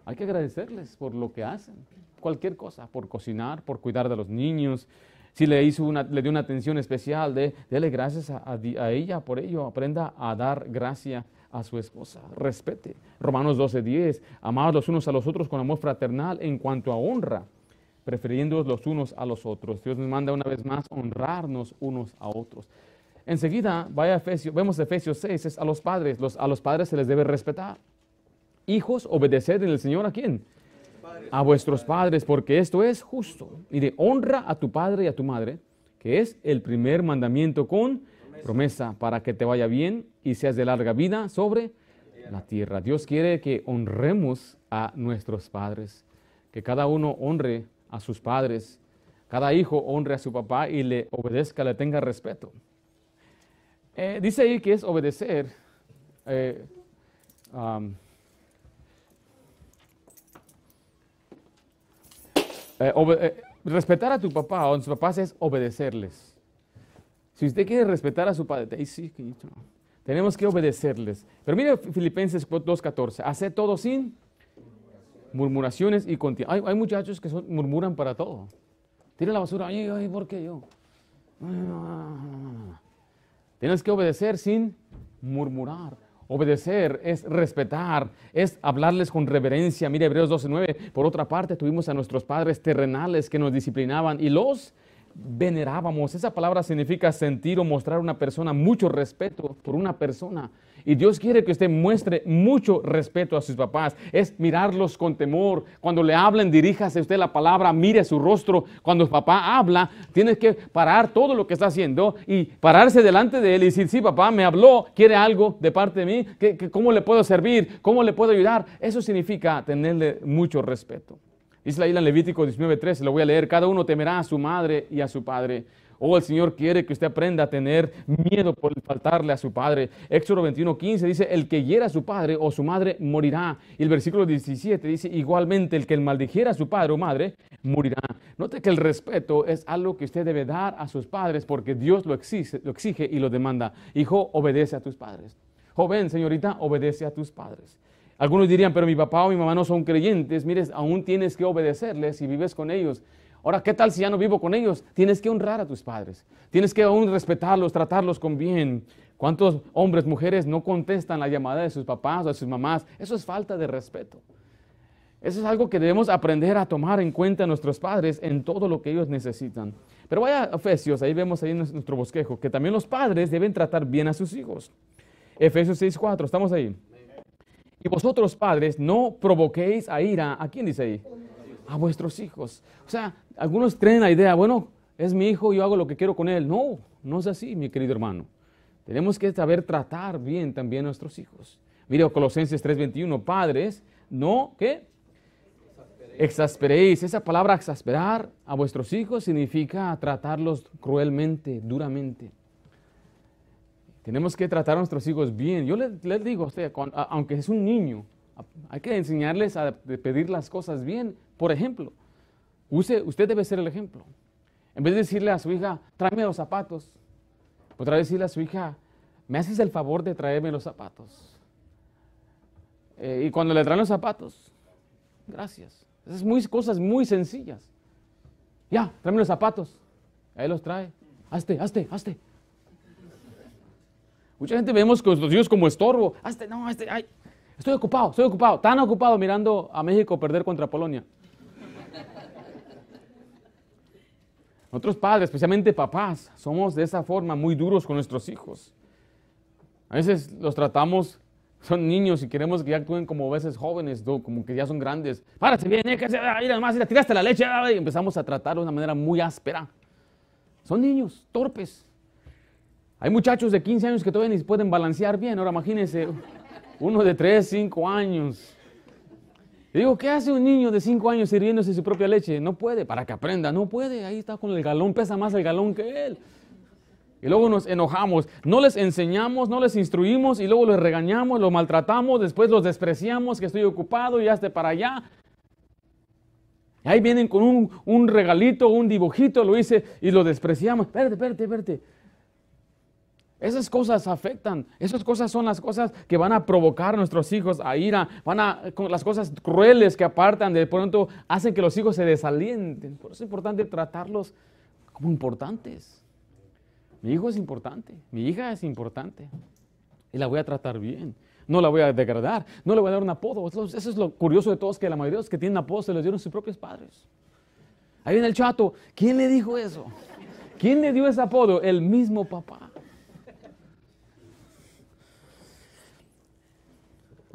Hay que agradecerles por lo que hacen. Cualquier cosa, por cocinar, por cuidar de los niños, si le, hizo una, le dio una atención especial, de, dele gracias a, ella por ello. Aprenda a dar gracia a su esposa. Respete. Romanos 12:10. Amados los unos a los otros con amor fraternal en cuanto a honra, prefiriendo los unos a los otros. Dios nos manda una vez más honrarnos unos a otros. Enseguida, vaya a Efesios, vemos Efesios 6, es a los padres. Los, a los padres se les debe respetar. Hijos, obedeced en el Señor a quién? a vuestros padres, porque esto es justo. Y de honra a tu padre y a tu madre, que es el primer mandamiento con promesa, para que te vaya bien y seas de larga vida sobre la tierra. Dios quiere que honremos a nuestros padres, que cada uno honre a sus padres, cada hijo honre a su papá y le obedezca, le tenga respeto. Eh, dice ahí que es obedecer. Eh, Eh, eh, respetar a tu papá o a sus papás es obedecerles. Si usted quiere respetar a su padre, sí, tenemos que obedecerles. Pero mire Filipenses 2.14, hace todo sin murmuraciones y continuas. Hay, muchachos que murmuran para todo. Tira la basura, ay, ay, ¿por qué yo? Tienes que obedecer sin murmurar. Obedecer es respetar, es hablarles con reverencia. Mire Hebreos 12:9. Por otra parte, tuvimos a nuestros padres terrenales que nos disciplinaban y los venerábamos. Esa palabra significa sentir o mostrar a una persona mucho respeto por una persona. Y Dios quiere que usted muestre mucho respeto a sus papás. Es mirarlos con temor. Cuando le hablen, diríjase usted la palabra, mire su rostro. Cuando papá habla, tiene que parar todo lo que está haciendo y pararse delante de él y decir, sí, papá, me habló, quiere algo de parte de mí, cómo le puedo servir? ¿Cómo le puedo ayudar? Eso significa tenerle mucho respeto. Dice la isla en Levítico 19.3, lo voy a leer, cada uno temerá a su madre y a su padre Oh, el Señor quiere que usted aprenda a tener miedo por faltarle a su padre. Éxodo 21:15 dice, el que hiera a su padre o su madre morirá. Y el versículo 17 dice, igualmente el que maldijera a su padre o madre morirá. Note que el respeto es algo que usted debe dar a sus padres porque Dios lo exige, lo exige y lo demanda. Hijo, obedece a tus padres. Joven, señorita, obedece a tus padres. Algunos dirían, pero mi papá o mi mamá no son creyentes. Mires, aún tienes que obedecerles y vives con ellos. Ahora, ¿qué tal si ya no vivo con ellos? Tienes que honrar a tus padres. Tienes que aún respetarlos, tratarlos con bien. ¿Cuántos hombres, mujeres no contestan la llamada de sus papás o de sus mamás? Eso es falta de respeto. Eso es algo que debemos aprender a tomar en cuenta a nuestros padres en todo lo que ellos necesitan. Pero vaya a Efesios, ahí vemos ahí nuestro bosquejo, que también los padres deben tratar bien a sus hijos. Efesios 6.4, estamos ahí. Y vosotros padres no provoquéis a ira, ¿a quién dice ahí? A vuestros hijos. O sea, algunos traen la idea, bueno, es mi hijo, yo hago lo que quiero con él. No, no es así, mi querido hermano. Tenemos que saber tratar bien también a nuestros hijos. Mire Colosenses 3:21, padres, no, ¿qué? Exasperéis. Esa palabra exasperar a vuestros hijos significa tratarlos cruelmente, duramente. Tenemos que tratar a nuestros hijos bien. Yo les, digo a usted, aunque es un niño, hay que enseñarles a pedir las cosas bien. Por ejemplo, usted debe ser el ejemplo. En vez de decirle a su hija, tráeme los zapatos, podrá decirle a su hija, me haces el favor de traerme los zapatos. Eh, y cuando le traen los zapatos, gracias. Esas muy, cosas muy sencillas. Ya, tráeme los zapatos. Ahí los trae. Hazte, hazte, hazte. Mucha gente vemos con los hijos como estorbo. Hazte, no, hazte, ay. Estoy ocupado, estoy ocupado. Tan ocupado mirando a México perder contra Polonia. Nosotros padres, especialmente papás, somos de esa forma muy duros con nuestros hijos. A veces los tratamos, son niños y queremos que ya actúen como veces jóvenes, como que ya son grandes. Párate bien, eh, ahí más, tiraste la leche y empezamos a tratar de una manera muy áspera. Son niños, torpes. Hay muchachos de 15 años que todavía ni pueden balancear bien. Ahora imagínense uno de 3, 5 años digo, ¿qué hace un niño de 5 años sirviéndose su propia leche? No puede, para que aprenda, no puede. Ahí está con el galón, pesa más el galón que él. Y luego nos enojamos, no les enseñamos, no les instruimos y luego les regañamos, los maltratamos, después los despreciamos, que estoy ocupado y hazte para allá. Y ahí vienen con un, un regalito, un dibujito, lo hice y lo despreciamos. Espérate, espérate, espérate. Esas cosas afectan, esas cosas son las cosas que van a provocar a nuestros hijos a ira, van a, las cosas crueles que apartan, de pronto hacen que los hijos se desalienten. Por eso es importante tratarlos como importantes. Mi hijo es importante, mi hija es importante y la voy a tratar bien. No la voy a degradar, no le voy a dar un apodo. Eso es lo curioso de todos, que la mayoría de los que tienen apodos se los dieron sus propios padres. Ahí viene el chato, ¿quién le dijo eso? ¿Quién le dio ese apodo? El mismo papá.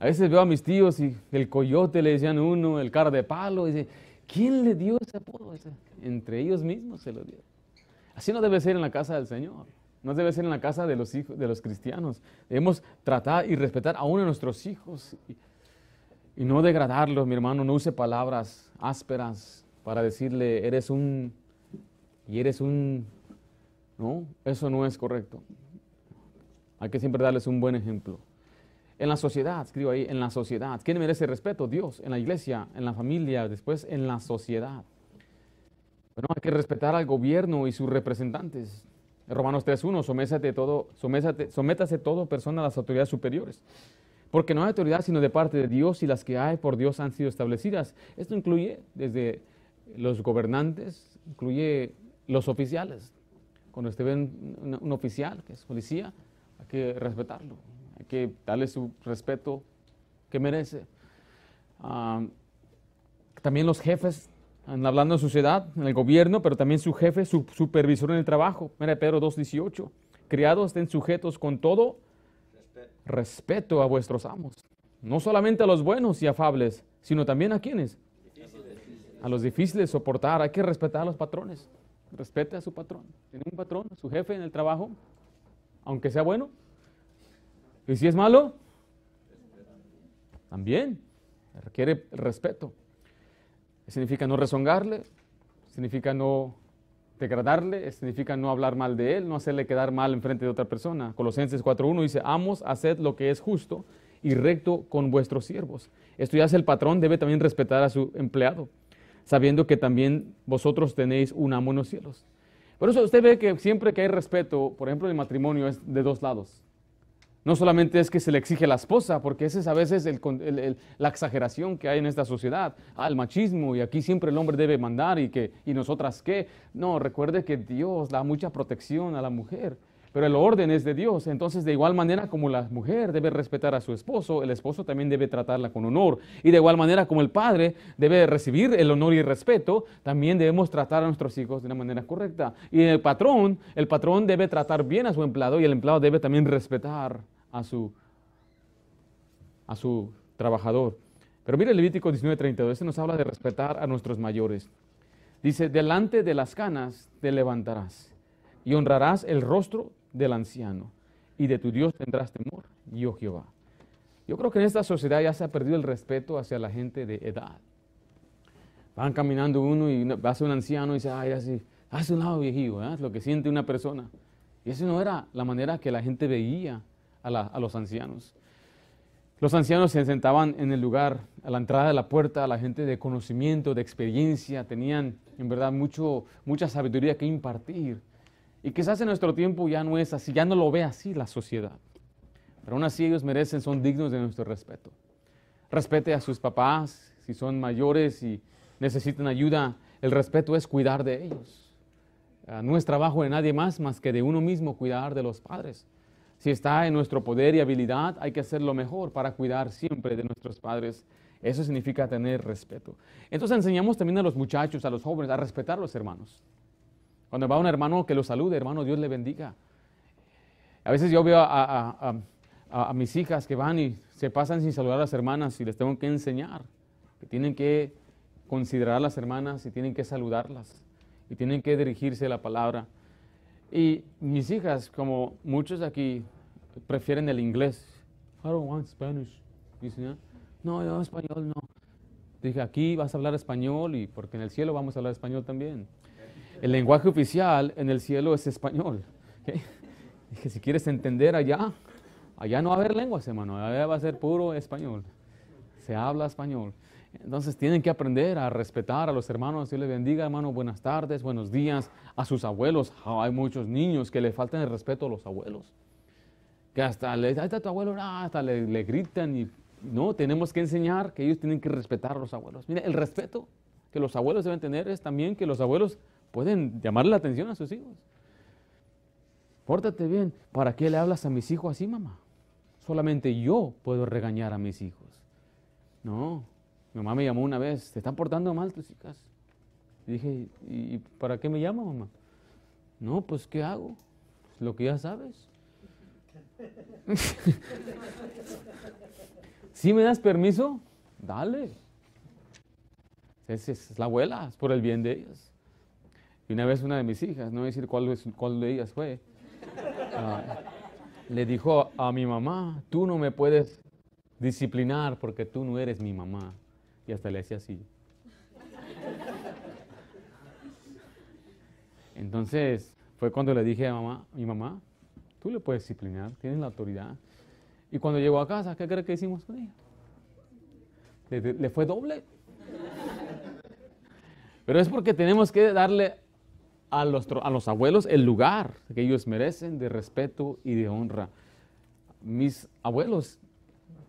A veces veo a mis tíos y el coyote le decían uno, el cara de palo, y dice, ¿quién le dio ese apodo? Entre ellos mismos se lo dio. Así no debe ser en la casa del Señor. No debe ser en la casa de los hijos, de los cristianos. Debemos tratar y respetar a uno de nuestros hijos y, y no degradarlos, mi hermano. No use palabras ásperas para decirle, eres un y eres un... No, eso no es correcto. Hay que siempre darles un buen ejemplo. En la sociedad, escribo ahí, en la sociedad. ¿Quién merece respeto? Dios, en la iglesia, en la familia, después en la sociedad. Bueno, hay que respetar al gobierno y sus representantes. En Romanos 3.1, sométase todo, sométase todo persona a las autoridades superiores. Porque no hay autoridad sino de parte de Dios y las que hay por Dios han sido establecidas. Esto incluye desde los gobernantes, incluye los oficiales. Cuando usted ve un, un oficial que es policía, hay que respetarlo hay que darle su respeto que merece. Ah, también los jefes, hablando de sociedad, en el gobierno, pero también su jefe, su supervisor en el trabajo. Mira Pedro 2.18. Criados estén sujetos con todo respeto. a vuestros amos. No solamente a los buenos y afables, sino también a quienes. A los difíciles de soportar. Hay que respetar a los patrones. Respete a su patrón. Tiene un patrón, su jefe en el trabajo, aunque sea bueno, y si es malo, también requiere respeto. Significa no rezongarle, significa no degradarle, significa no hablar mal de él, no hacerle quedar mal en frente de otra persona. Colosenses 4.1 dice, amos, haced lo que es justo y recto con vuestros siervos. Esto ya es el patrón, debe también respetar a su empleado, sabiendo que también vosotros tenéis un amo en los cielos. Por eso usted ve que siempre que hay respeto, por ejemplo, el matrimonio es de dos lados. No solamente es que se le exige a la esposa, porque esa es a veces la exageración que hay en esta sociedad, ah, el machismo, y aquí siempre el hombre debe mandar y, que, y nosotras qué. No, recuerde que Dios da mucha protección a la mujer. Pero el orden es de Dios. Entonces, de igual manera como la mujer debe respetar a su esposo, el esposo también debe tratarla con honor. Y de igual manera como el padre debe recibir el honor y respeto, también debemos tratar a nuestros hijos de una manera correcta. Y el patrón, el patrón debe tratar bien a su empleado y el empleado debe también respetar a su, a su trabajador. Pero mire Levítico 19:32, ese nos habla de respetar a nuestros mayores. Dice, delante de las canas te levantarás y honrarás el rostro del anciano, y de tu Dios tendrás temor, yo Jehová. Yo creo que en esta sociedad ya se ha perdido el respeto hacia la gente de edad. Van caminando uno y hace un anciano y dice, ay, así, hace un lado viejito, es lo que siente una persona. Y eso no era la manera que la gente veía a, a los ancianos. Los ancianos se sentaban en el lugar, a la entrada de la puerta, la gente de conocimiento, de experiencia, tenían en verdad mucho, mucha sabiduría que impartir. Y quizás en nuestro tiempo ya no es así, ya no lo ve así la sociedad. Pero aún así ellos merecen, son dignos de nuestro respeto. Respete a sus papás, si son mayores y necesitan ayuda, el respeto es cuidar de ellos. Ah, no es trabajo de nadie más más que de uno mismo cuidar de los padres. Si está en nuestro poder y habilidad, hay que hacer lo mejor para cuidar siempre de nuestros padres. Eso significa tener respeto. Entonces enseñamos también a los muchachos, a los jóvenes, a respetar a los hermanos. Cuando va un hermano que lo salude, hermano, Dios le bendiga. A veces yo veo a, mis hijas que van y se pasan sin saludar a las hermanas y les tengo que enseñar que tienen que considerar a las hermanas y tienen que saludarlas y tienen que dirigirse la palabra. Y mis hijas, como muchos aquí, prefieren el inglés. I don't want Spanish. Dicen, no, yo español no. Dije, aquí vas a hablar español y porque en el cielo vamos a hablar español también. El lenguaje oficial en el cielo es español. Si quieres entender allá, allá no va a haber lenguas, hermano, allá va a ser puro español. Se habla español. Entonces tienen que aprender a respetar a los hermanos. Dios les bendiga, hermano. Buenas tardes, buenos días. A sus abuelos. Ah, hay muchos niños que le faltan el respeto a los abuelos. Que hasta le ahí está tu abuelo, ah, hasta le, gritan. Y no, tenemos que enseñar que ellos tienen que respetar a los abuelos. Mire, el respeto que los abuelos deben tener es también que los abuelos pueden llamarle la atención a sus hijos. Pórtate bien. ¿Para qué le hablas a mis hijos así, mamá? Solamente yo puedo regañar a mis hijos. No. Mamá me llamó una vez, ¿te están portando mal tus hijas? Dije, ¿y para qué me llama, mamá? No, pues ¿qué hago? Lo que ya sabes. ¿Sí me das permiso? Dale. Es, es, la abuela, es por el bien de ellas. Y una vez una de mis hijas, no voy a decir cuál, cuál de ellas fue, ah, le dijo a mi mamá, tú no me puedes disciplinar porque tú no eres mi mamá. Y hasta le decía así. Entonces fue cuando le dije a mamá, mi mamá, tú le puedes disciplinar, tienes la autoridad. Y cuando llegó a casa, ¿qué crees que hicimos con ella? Le, le fue doble. Pero es porque tenemos que darle a los, a los abuelos el lugar que ellos merecen de respeto y de honra. Mis abuelos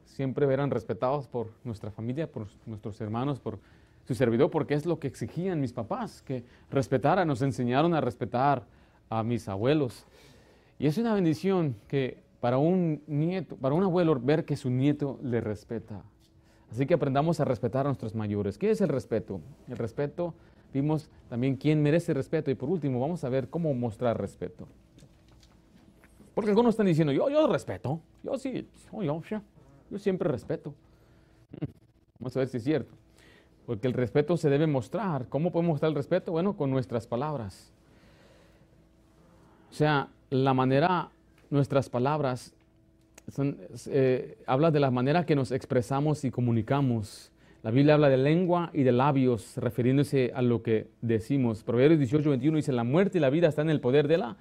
siempre eran respetados por nuestra familia, por nuestros hermanos, por su servidor, porque es lo que exigían mis papás, que respetaran, nos enseñaron a respetar a mis abuelos. Y es una bendición que para un nieto, para un abuelo ver que su nieto le respeta. Así que aprendamos a respetar a nuestros mayores. ¿Qué es el respeto? El respeto Vimos también quién merece respeto y por último vamos a ver cómo mostrar respeto. Porque algunos están diciendo, yo, yo respeto, yo sí, yo, yo siempre respeto. Vamos a ver si es cierto. Porque el respeto se debe mostrar. ¿Cómo podemos mostrar el respeto? Bueno, con nuestras palabras. O sea, la manera, nuestras palabras, son, eh, habla de la manera que nos expresamos y comunicamos la Biblia habla de lengua y de labios, refiriéndose a lo que decimos. Proverbios 18, 21 dice, la muerte y la vida están en el poder de la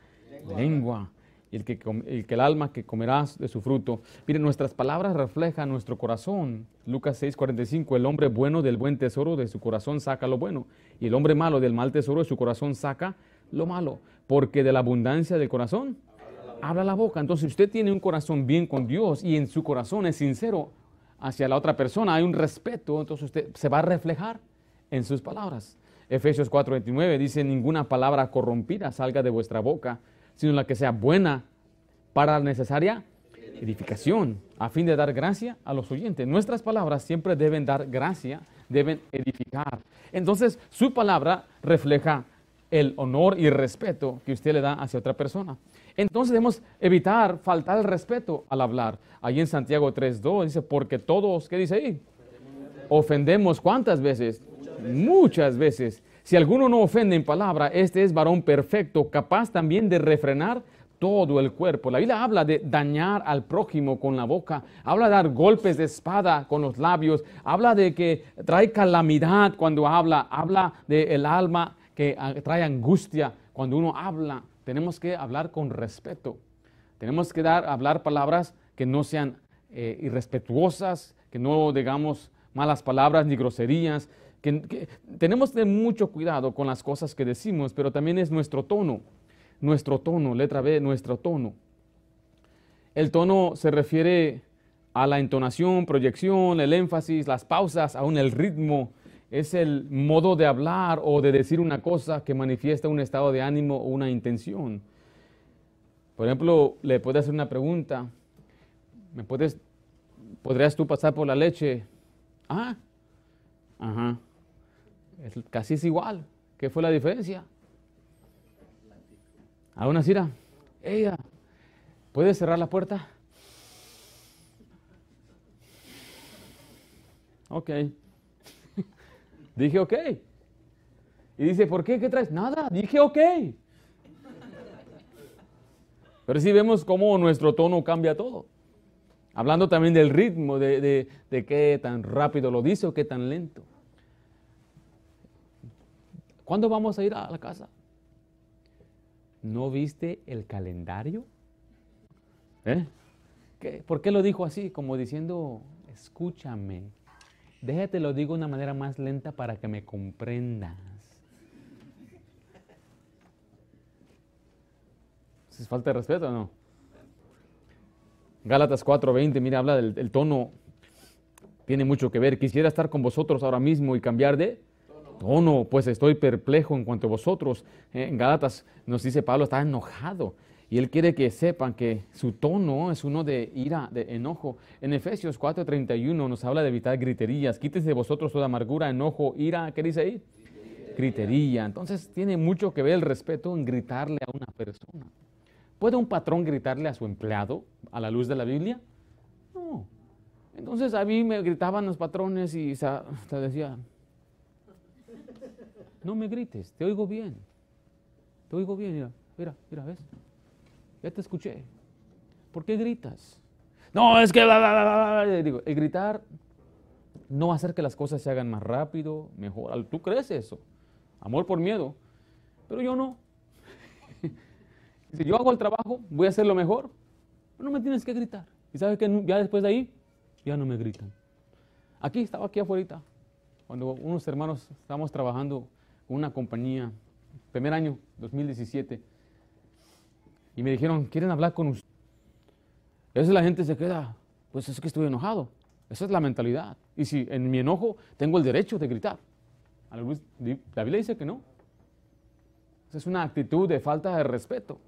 lengua. Y el que, el que el alma que comerás de su fruto. Miren, nuestras palabras reflejan nuestro corazón. Lucas 6, 45, el hombre bueno del buen tesoro de su corazón saca lo bueno. Y el hombre malo del mal tesoro de su corazón saca lo malo. Porque de la abundancia del corazón habla la boca. Entonces, si usted tiene un corazón bien con Dios y en su corazón es sincero, hacia la otra persona, hay un respeto, entonces usted se va a reflejar en sus palabras. Efesios 4:29 dice, ninguna palabra corrompida salga de vuestra boca, sino la que sea buena para la necesaria edificación, a fin de dar gracia a los oyentes. Nuestras palabras siempre deben dar gracia, deben edificar. Entonces, su palabra refleja el honor y respeto que usted le da hacia otra persona. Entonces debemos evitar faltar el respeto al hablar. Ahí en Santiago 3.2 dice, porque todos, ¿qué dice ahí? Ofendemos cuántas veces? Muchas veces. Si alguno no ofende en palabra, este es varón perfecto, capaz también de refrenar todo el cuerpo. La Biblia habla de dañar al prójimo con la boca, habla de dar golpes de espada con los labios, habla de que trae calamidad cuando habla, habla del alma que trae angustia cuando uno habla. Tenemos que hablar con respeto. Tenemos que dar, hablar palabras que no sean eh, irrespetuosas, que no digamos malas palabras ni groserías. Que, tenemos que tener mucho cuidado con las cosas que decimos, pero también es nuestro tono nuestro tono, letra B, nuestro tono. El tono se refiere a la entonación, proyección, el énfasis, las pausas, aún el ritmo. Es el modo de hablar o de decir una cosa que manifiesta un estado de ánimo o una intención. Por ejemplo, le puede hacer una pregunta. ¿Me puedes, podrías tú pasar por la leche? Ah, ajá. casi es igual. ¿Qué fue la diferencia? Aún así, ella, ¿puede cerrar la puerta? Ok. Dije ok. Y dice, ¿por qué? ¿Qué traes? Nada, dije ok. Pero sí vemos cómo nuestro tono cambia todo. Hablando también del ritmo, de, de qué tan rápido lo dice o qué tan lento. ¿Cuándo vamos a ir a la casa? ¿no viste el calendario? ¿Eh? ¿Por qué lo dijo así? Como diciendo, escúchame, déjate lo digo de una manera más lenta para que me comprendas. ¿Es falta de respeto o no? Gálatas 4:20, mira, habla del tono, tiene mucho que ver. Quisiera estar con vosotros ahora mismo y cambiar de tono, pues estoy perplejo en cuanto a vosotros. En Gálatas nos dice Pablo, está enojado. Y él quiere que sepan que su tono es uno de ira, de enojo. En Efesios 4:31 nos habla de evitar griterías. Quítese de vosotros toda amargura, enojo, ira. ¿Qué dice ahí? Gritería. Entonces tiene mucho que ver el respeto en gritarle a una persona. ¿Puede un patrón gritarle a su empleado a la luz de la Biblia? No. Entonces a mí me gritaban los patrones y se decía, no me grites, te oigo bien. Te oigo bien, mira, mira, mira, ¿ves? Ya te escuché. ¿Por qué gritas? No, es que... Digo, el gritar no va a hacer que las cosas se hagan más rápido, mejor. Tú crees eso. Amor por miedo. Pero yo no. si yo hago el trabajo, voy a hacerlo mejor. No me tienes que gritar. Y sabes que ya después de ahí, ya no me gritan. Aquí, estaba aquí afuera. Cuando unos hermanos estábamos trabajando una compañía, primer año, 2017, y me dijeron, ¿quieren hablar con usted? La gente se queda, pues es que estoy enojado. Esa es la mentalidad. Y si en mi enojo tengo el derecho de gritar. La Biblia dice que no. Esa es una actitud de falta de respeto.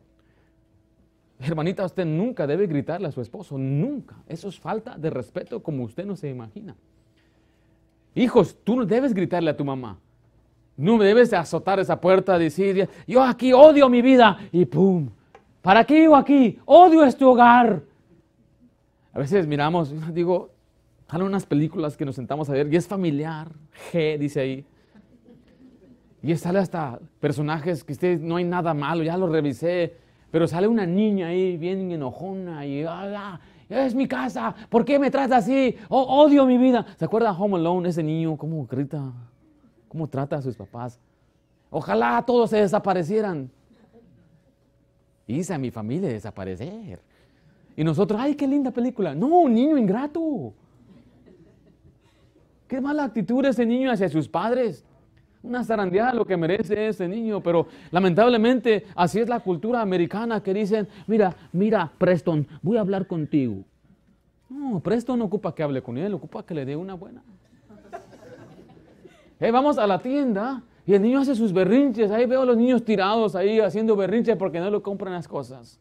Hermanita, usted nunca debe gritarle a su esposo, nunca. Eso es falta de respeto como usted no se imagina. Hijos, tú no debes gritarle a tu mamá. No debes de azotar esa puerta, decir, yo aquí odio mi vida y pum, ¿para qué vivo aquí? Odio este hogar. A veces miramos, digo, salen unas películas que nos sentamos a ver y es familiar, G dice ahí. Y sale hasta personajes que usted no hay nada malo, ya lo revisé, pero sale una niña ahí bien enojona y ah, es mi casa, ¿por qué me trata así? odio mi vida. ¿Se acuerda Home Alone, ese niño, cómo grita? cómo trata a sus papás. Ojalá todos se desaparecieran. Hice a mi familia desaparecer. Y nosotros, ay, qué linda película. No, un niño ingrato. Qué mala actitud ese niño hacia sus padres. Una zarandeada lo que merece ese niño, pero lamentablemente así es la cultura americana que dicen, mira, mira, Preston, voy a hablar contigo. No, Preston no ocupa que hable con él, ocupa que le dé una buena. Eh, vamos a la tienda y el niño hace sus berrinches. Ahí veo a los niños tirados ahí haciendo berrinches porque no le compran las cosas.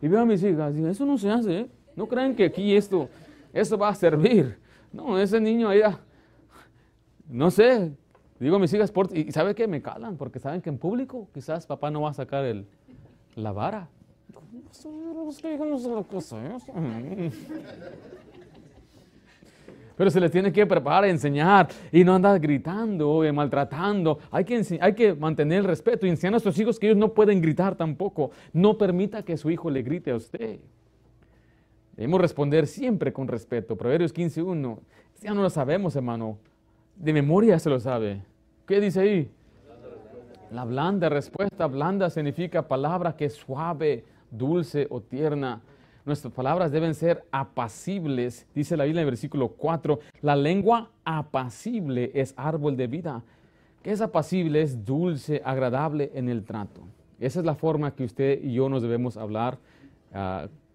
Y veo a mis hijas, digo, eso no se hace, ¿eh? No crean que aquí esto, va a servir. No, ese niño allá, no sé, digo a mis hijas, y ¿sabe qué? Me calan, porque saben que en público quizás papá no va a sacar el, la vara. Pero se les tiene que preparar a enseñar y no andar gritando y maltratando. Hay que, hay que mantener el respeto y enseñar a nuestros hijos que ellos no pueden gritar tampoco. No permita que su hijo le grite a usted. Debemos responder siempre con respeto. Proverbios 15.1. Ya no lo sabemos, hermano. De memoria se lo sabe. ¿Qué dice ahí? La blanda respuesta. Blanda significa palabra que es suave, dulce o tierna. Nuestras palabras deben ser apacibles, dice la Biblia en el versículo 4. La lengua apacible es árbol de vida. ¿Qué es apacible? Es dulce, agradable en el trato. Esa es la forma que usted y yo nos debemos hablar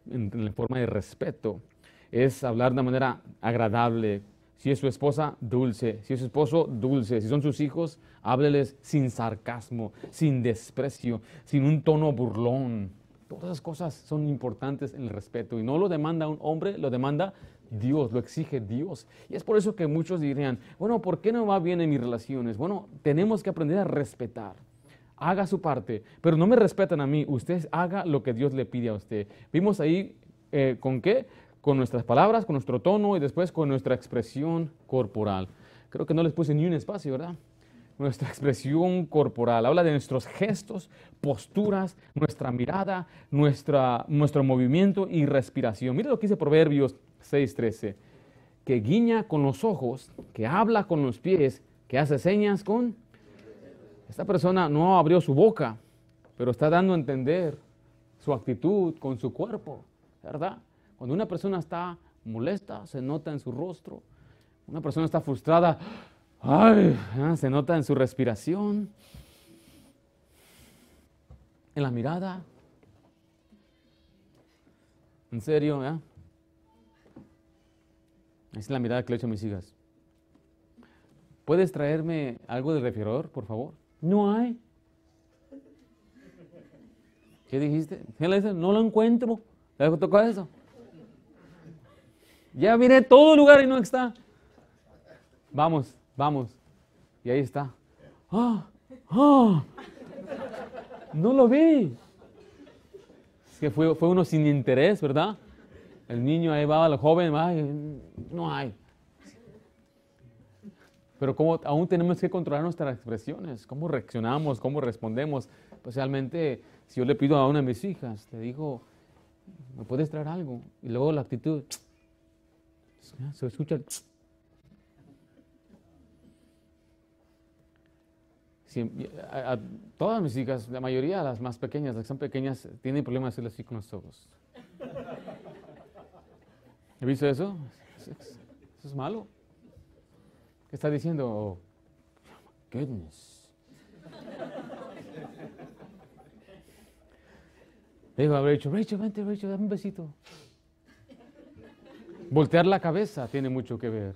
en, en, forma de respeto. Es hablar de una manera agradable. Si es su esposa, dulce. Si es su esposo, dulce. Si son sus hijos, hábleles sin sarcasmo, sin desprecio, sin un tono burlón. Todas esas cosas son importantes en el respeto y no lo demanda un hombre, lo demanda Dios, lo exige Dios. Y es por eso que muchos dirían, bueno, ¿por qué no va bien en mis relaciones? Bueno, tenemos que aprender a respetar. Haga su parte, pero no me respetan a mí. Usted haga lo que Dios le pide a usted. Vimos ahí eh, con qué? Con nuestras palabras, con nuestro tono y después con nuestra expresión corporal. Creo que no les puse ni un espacio, ¿verdad? Nuestra expresión corporal, habla de nuestros gestos, posturas, nuestra mirada, nuestra, nuestro movimiento y respiración. Mire lo que dice Proverbios 6:13, que guiña con los ojos, que habla con los pies, que hace señas con... Esta persona no abrió su boca, pero está dando a entender su actitud con su cuerpo, ¿verdad? Cuando una persona está molesta, se nota en su rostro. Una persona está frustrada, Ay, se nota en su respiración, en la mirada. En serio, ¿eh? es la mirada que le he hecho a mis hijas. ¿Puedes traerme algo de refrigerador, por favor? No hay. ¿Qué dijiste? ¿Qué le dice? No lo encuentro. ¿Le tocó eso? Ya miré todo lugar y no está. Vamos, Vamos. Y ahí está. ¡Ah! ¡Ah! No lo vi. Es que fue, fue uno sin interés, ¿verdad? El niño ahí va, el joven, va, no hay. Pero como aún tenemos que controlar nuestras expresiones, cómo reaccionamos, cómo respondemos. Especialmente si yo le pido a una de mis hijas, le digo, ¿me puedes traer algo? Y luego la actitud, se escucha todas mis hijas, la mayoría, las más pequeñas, las que son pequeñas, tienen problemas de hacerlo así con los ojos. ¿He visto eso? Eso es malo. ¿Qué está diciendo? Oh, goodness. Le digo a Rachel, Rachel, vente, Rachel, dame un besito. Voltear la cabeza tiene mucho que ver.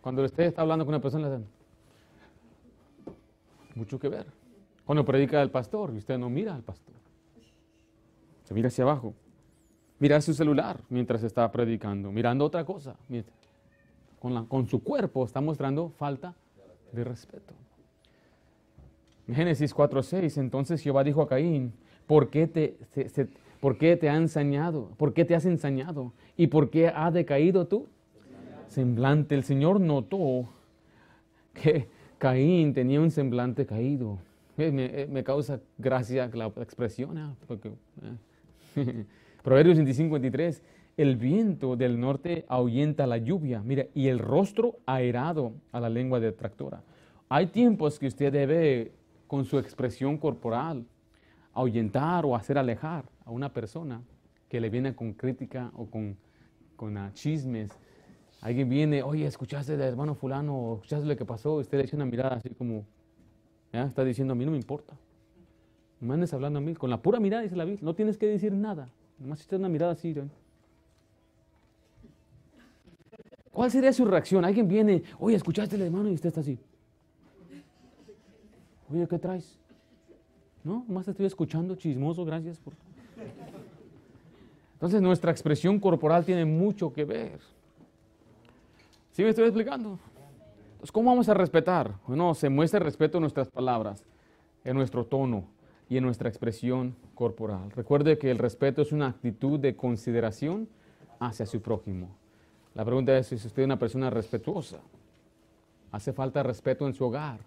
Cuando usted está hablando con una persona, mucho que ver. Cuando predica el pastor y usted no mira al pastor, se mira hacia abajo, mira su celular mientras está predicando, mirando otra cosa. Con, con su cuerpo está mostrando falta de respeto. Génesis 4:6, entonces Jehová dijo a Caín, ¿por qué te, ¿por qué te ha ensañado? ¿Por qué te has ensañado? ¿Y por qué ha decaído tu semblante? El Señor notó que Caín tenía un semblante caído. Me, me causa gracia la expresión. ¿eh? Porque, ¿eh? Proverbios 25, 23. El viento del norte ahuyenta la lluvia, mira, y el rostro aerado a la lengua detractora. Hay tiempos que usted debe, con su expresión corporal, ahuyentar o hacer alejar a una persona que le viene con crítica o con, con uh, chismes Alguien viene, oye, ¿escuchaste del hermano fulano? ¿Escuchaste lo que pasó? Usted le echa una mirada así como, ¿ya? está diciendo, a mí no me importa. No me andes hablando a mí. Con la pura mirada, dice la Biblia, no tienes que decir nada. Nomás echas una mirada así. ¿Cuál sería su reacción? Alguien viene, oye, ¿escuchaste el hermano? Y usted está así. Oye, ¿qué traes? No, nomás te estoy escuchando, chismoso, gracias por... Entonces nuestra expresión corporal tiene mucho que ver. ¿Sí me estoy explicando? Entonces, ¿cómo vamos a respetar? Bueno, se muestra respeto en nuestras palabras, en nuestro tono y en nuestra expresión corporal. Recuerde que el respeto es una actitud de consideración hacia su prójimo. La pregunta es si usted es una persona respetuosa. Hace falta respeto en su hogar.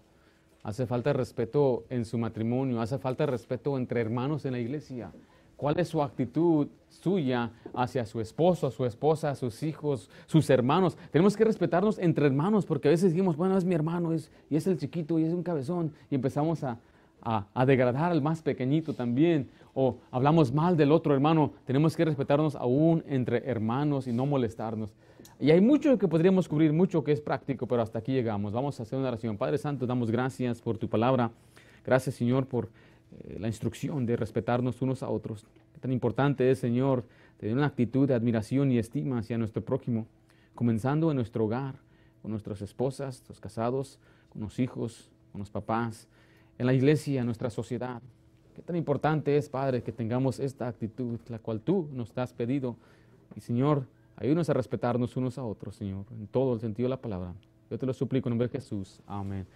Hace falta respeto en su matrimonio. Hace falta respeto entre hermanos en la iglesia. ¿Cuál es su actitud suya hacia su esposo, su esposa, sus hijos, sus hermanos? Tenemos que respetarnos entre hermanos porque a veces decimos, bueno, es mi hermano es, y es el chiquito y es un cabezón y empezamos a, a, degradar al más pequeñito también, o hablamos mal del otro hermano, tenemos que respetarnos aún entre hermanos y no molestarnos. Y hay mucho que podríamos cubrir, mucho que es práctico, pero hasta aquí llegamos. Vamos a hacer una oración. Padre Santo, damos gracias por tu palabra. Gracias, Señor, por eh, la instrucción de respetarnos unos a otros. Qué tan importante es, Señor, tener una actitud de admiración y estima hacia nuestro prójimo, comenzando en nuestro hogar, con nuestras esposas, los casados, con los hijos, con los papás en la iglesia, en nuestra sociedad. Qué tan importante es, Padre, que tengamos esta actitud, la cual tú nos has pedido. Y Señor, ayúdanos a respetarnos unos a otros, Señor, en todo el sentido de la palabra. Yo te lo suplico en nombre de Jesús. Amén.